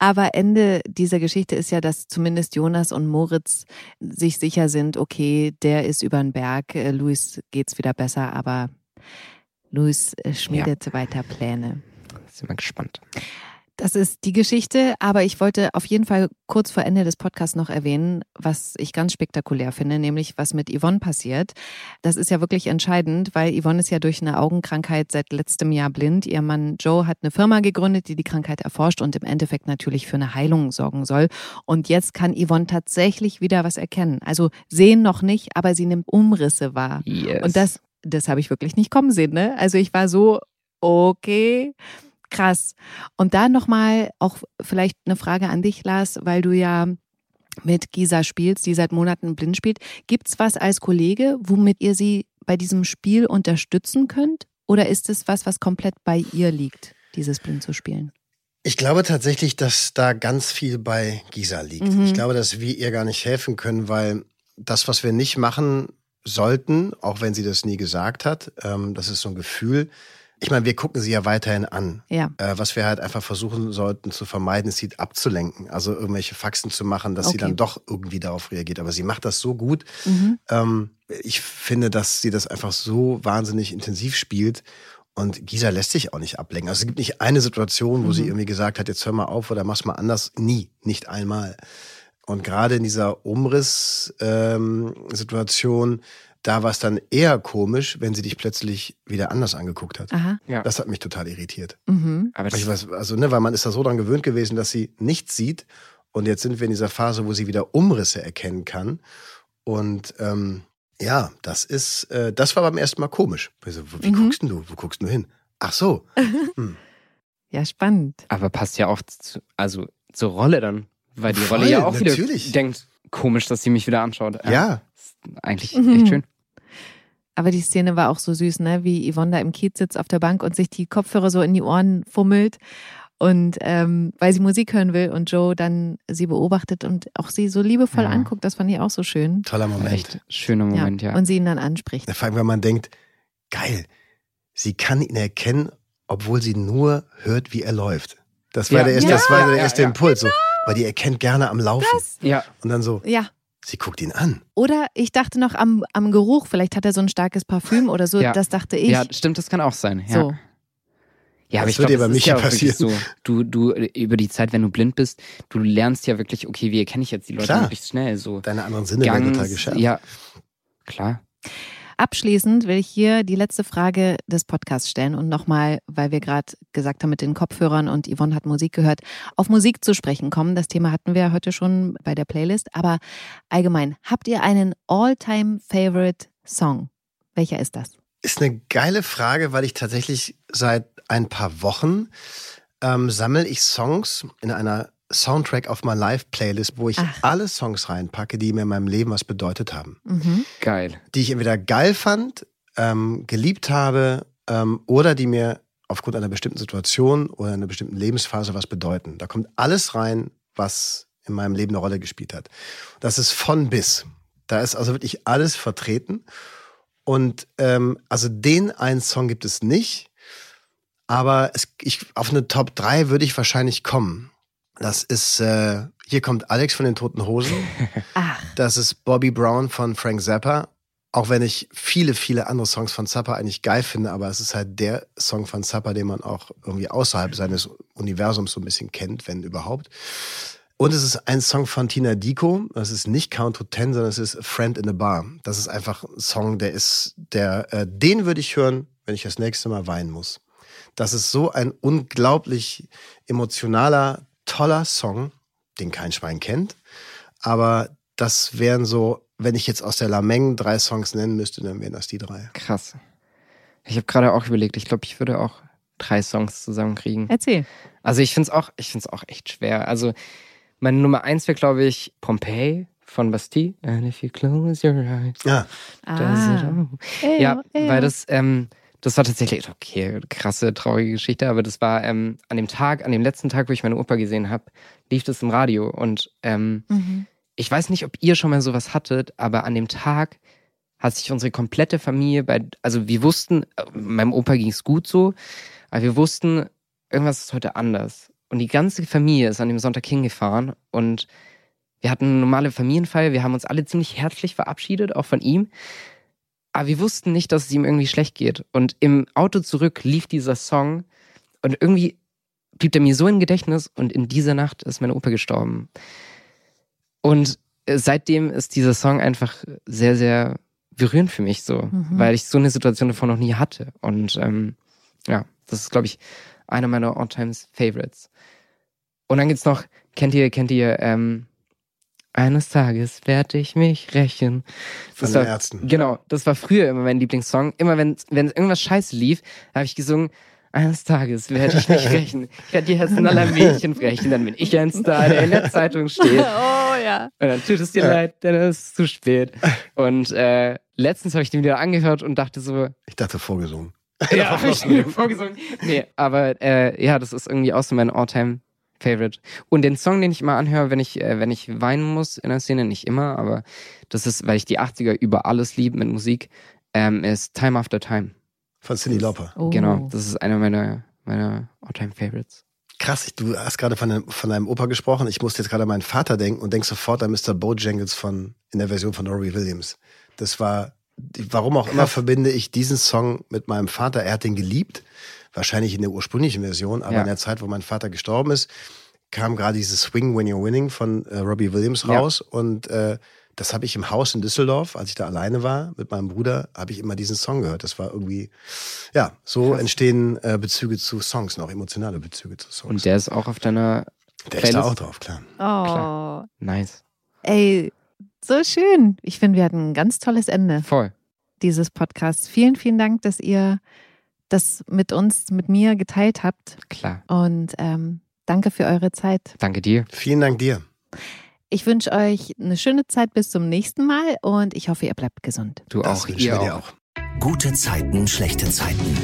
C: Aber Ende dieser Geschichte ist ja, dass zumindest Jonas und Moritz sich sicher sind, okay, der ist über den Berg, äh, Luis geht's wieder besser, aber Luis äh, schmiedet weiter Pläne.
D: Sind wir gespannt.
C: Das ist die Geschichte, aber ich wollte auf jeden Fall kurz vor Ende des Podcasts noch erwähnen, was ich ganz spektakulär finde, nämlich was mit Yvonne passiert. Das ist ja wirklich entscheidend, weil Yvonne ist ja durch eine Augenkrankheit seit letztem Jahr blind. Ihr Mann Joe hat eine Firma gegründet, die die Krankheit erforscht und im Endeffekt natürlich für eine Heilung sorgen soll. Und jetzt kann Yvonne tatsächlich wieder was erkennen. Also sehen noch nicht, aber sie nimmt Umrisse wahr.
D: Yes.
C: Und das, das habe ich wirklich nicht kommen sehen. Ne? Also ich war so, okay, krass. Und da nochmal auch vielleicht eine Frage an dich, Lars, weil du ja mit Gisa spielst, die seit Monaten blind spielt. Gibt's was als Kollege, womit ihr sie bei diesem Spiel unterstützen könnt? Oder ist es was, was komplett bei ihr liegt, dieses Blind zu spielen?
E: Ich glaube tatsächlich, dass da ganz viel bei Gisa liegt.
C: Mhm.
E: Ich glaube, dass wir ihr gar nicht helfen können, weil das, was wir nicht machen sollten, auch wenn sie das nie gesagt hat, ähm, das ist so ein Gefühl. Ich meine, wir gucken sie ja weiterhin an.
C: Ja.
E: Äh, was wir halt einfach versuchen sollten zu vermeiden, ist sie abzulenken. Also irgendwelche Faxen zu machen, dass sie
C: Okay.
E: dann doch irgendwie darauf reagiert. Aber sie macht das so gut.
C: Mhm.
E: Ähm, ich finde, dass sie das einfach so wahnsinnig intensiv spielt. Und Gisa lässt sich auch nicht ablenken. Also es gibt nicht eine Situation, wo sie irgendwie gesagt hat, jetzt hör mal auf oder mach's mal anders. Nie, nicht einmal. Und gerade in dieser Umriss-Situation, da war es dann eher komisch, wenn sie dich plötzlich wieder anders angeguckt hat.
C: Aha.
D: Ja.
E: Das hat mich total irritiert.
C: Mhm.
D: Aber
E: Ich weiß, also, ne, weil man ist da so dran gewöhnt gewesen, dass sie nichts sieht. Und jetzt sind wir in dieser Phase, wo sie wieder Umrisse erkennen kann. Und ähm, ja, das ist, äh, das war beim ersten Mal komisch. Ich so, wie
C: Mhm.
E: guckst denn du? Wo guckst du hin? Ach so. Hm.
C: Ja, spannend.
D: aber passt ja auch zu, also zur Rolle dann. Weil die
E: Voll,
D: Rolle ja auch
E: natürlich.
D: wieder denkt, komisch, dass sie mich wieder anschaut.
E: Ja.
D: Ist eigentlich
C: Mhm.
D: echt schön.
C: Aber die Szene war auch so süß, ne? Wie Yvonne da im Kiez sitzt auf der Bank und sich die Kopfhörer so in die Ohren fummelt. Und ähm, weil sie Musik hören will und Joe dann sie beobachtet und auch sie so liebevoll
D: Ja.
C: anguckt, das fand ich auch so schön.
E: Toller Moment.
D: Echt schöner Moment, ja.
C: Und sie ihn dann anspricht.
E: Vor allem, wenn man denkt, geil, sie kann ihn erkennen, obwohl sie nur hört, wie er läuft. Das war
D: Ja.
E: der erste,
D: Ja.
E: das war der
D: Ja,
E: erste
D: ja.
E: Impuls. So. Weil die erkennt gerne am Laufen.
D: ja,
E: Und dann so,
C: Ja.
E: sie guckt ihn an.
C: Oder ich dachte noch am, am Geruch, vielleicht hat er so ein starkes Parfüm oder so,
D: Ja.
C: das dachte ich.
D: ja, stimmt, das kann auch sein. Ja.
C: So.
D: Ja, aber
E: Das
D: ich
E: würde
D: glaube, das ist ja wirklich
E: passieren.
D: so. Du, du, über die Zeit, wenn du blind bist, du lernst ja wirklich, okay, wie erkenne ich jetzt die Leute möglichst schnell? So
E: Deine anderen Sinne werden total geschärft.
D: ja, klar.
C: Abschließend will ich hier die letzte Frage des Podcasts stellen und nochmal, weil wir gerade gesagt haben mit den Kopfhörern und Yvonne hat Musik gehört, auf Musik zu sprechen kommen. Das Thema hatten wir heute schon bei der Playlist. Aber allgemein, habt ihr einen All-Time-Favorite-Song? Welcher ist das?
E: Ist eine geile Frage, weil ich tatsächlich seit ein paar Wochen ähm, sammle ich Songs in einer Soundtrack auf My Life Playlist, wo ich
C: Ach.
E: alle Songs reinpacke, die mir in meinem Leben was bedeutet haben.
C: Mhm.
D: Geil.
E: Die ich entweder geil fand, ähm, geliebt habe ähm, oder die mir aufgrund einer bestimmten Situation oder einer bestimmten Lebensphase was bedeuten. Da kommt alles rein, was in meinem Leben eine Rolle gespielt hat. Das ist von bis. Da ist also wirklich alles vertreten. Und ähm, also den einen Song gibt es nicht, aber es, ich, auf eine Top 3 würde ich wahrscheinlich kommen. Das ist, äh, hier kommt Alex von den Toten Hosen.
C: Ach,
E: Das ist Bobby Brown von Frank Zappa. Auch wenn ich viele, viele andere Songs von Zappa eigentlich geil finde, aber es ist halt der Song von Zappa, den man auch irgendwie außerhalb seines Universums so ein bisschen kennt, wenn überhaupt. Und es ist ein Song von Tina Dico. Das ist nicht Count to Ten, sondern es ist Friend in a Bar. Das ist einfach ein Song, der ist, der, äh, den würde ich hören, wenn ich das nächste Mal weinen muss. Das ist so ein unglaublich emotionaler, toller Song, den kein Schwein kennt. Aber das wären so, wenn ich jetzt aus der Lameng drei Songs nennen müsste, dann wären das die drei.
D: Krass. Ich habe gerade auch überlegt, ich glaube, ich würde auch drei Songs zusammenkriegen.
C: erzähl.
D: Also ich finde es auch, ich find's auch echt schwer. Also meine Nummer eins wäre, glaube ich, Pompeii von Bastille. And if you close your eyes,
E: Ja,
C: Ah.
D: Ja, weil das, ähm, das war tatsächlich, okay, krasse, traurige Geschichte, aber das war ähm, an dem Tag, an dem letzten Tag, wo ich meine Oper gesehen habe, lief das im Radio und ähm,
C: Mhm.
D: ich weiß nicht, ob ihr schon mal sowas hattet, aber an dem Tag hat sich unsere komplette Familie bei, also wir wussten, äh, meinem Opa ging es gut so, aber wir wussten, irgendwas ist heute anders. Und die ganze Familie ist an dem Sonntag hingefahren und wir hatten eine normale Familienfeier, wir haben uns alle ziemlich herzlich verabschiedet, auch von ihm. Aber wir wussten nicht, dass es ihm irgendwie schlecht geht. Und im Auto zurück lief dieser Song und irgendwie blieb er mir so im Gedächtnis und in dieser Nacht ist mein Opa gestorben. Und äh, seitdem ist dieser Song einfach sehr, sehr berührend für mich so,
C: Mhm.
D: weil ich so eine Situation davor noch nie hatte. Und ähm, ja, das ist, glaube ich, einer meiner All-Times-Favorites. Und dann gibt's noch, kennt ihr, kennt ihr, ähm, eines Tages werde ich mich rächen.
E: von
D: Das
E: den
D: war-
E: Ärzten.
D: Genau, das war früher immer mein Lieblingssong. Immer wenn, wenn irgendwas scheiße lief, habe ich gesungen, eines Tages werde ich mich rächen. Ich werde die Herzen aller Mädchen brechen, dann bin ich ein Star, der in der Zeitung steht.
C: Oh ja.
D: Und dann tut es dir leid, denn es ist zu spät. Und äh, letztens habe ich den wieder angehört und dachte so,
E: Ich dachte vorgesungen.
D: ja, ich vorgesungen. Nee, aber äh, ja, das ist irgendwie auch so mein Alltime Favorite. Und den Song, den ich immer anhöre, wenn ich, äh, wenn ich weinen muss in der Szene, nicht immer, aber das ist, weil ich die 80er über alles liebe mit Musik, ähm, ist Time After Time.
E: Von Cindy Lauper.
C: Oh.
D: Genau, das ist einer meiner, meiner Alltime Favorites.
E: Krass, du hast gerade von, deinem- von deinem Opa gesprochen. Ich musste jetzt gerade an meinen Vater denken und denk sofort an Mr. Bojangles von, in der Version von Robbie Williams. Das war, warum auch immer verbinde ich diesen Song mit meinem Vater. Er hat den geliebt. Wahrscheinlich in der ursprünglichen Version, aber
D: Ja.
E: in der Zeit, wo mein Vater gestorben ist, kam gerade dieses Swing When You're Winning von äh, Robbie Williams
D: Ja.
E: raus und äh, das habe ich im Haus in Düsseldorf, als ich da alleine war mit meinem Bruder, habe ich immer diesen Song gehört. Das war irgendwie, ja, so Krass. entstehen äh, Bezüge zu Songs, noch emotionale Bezüge zu Songs.
F: Und der ist auch auf deiner
E: Der Playlist? ist da auch drauf, klar.
C: Oh. Klar.
F: Nice.
C: Ey, so schön. Ich finde, wir hatten ein ganz tolles Ende.
F: Voll.
C: Dieses Podcasts. Vielen, vielen Dank, dass ihr das mit uns, mit mir geteilt habt.
F: Klar.
C: Und ähm, danke für eure Zeit.
F: Danke dir.
E: Vielen Dank dir.
C: Ich wünsche euch eine schöne Zeit bis zum nächsten Mal und ich hoffe, ihr bleibt gesund.
F: Du das auch, ihr auch. auch.
B: Gute Zeiten, schlechte Zeiten.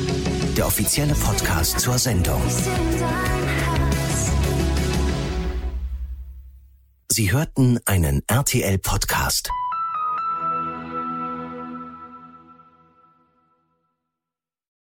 B: Der offizielle Podcast zur Sendung. Sie hörten einen RTL-Podcast.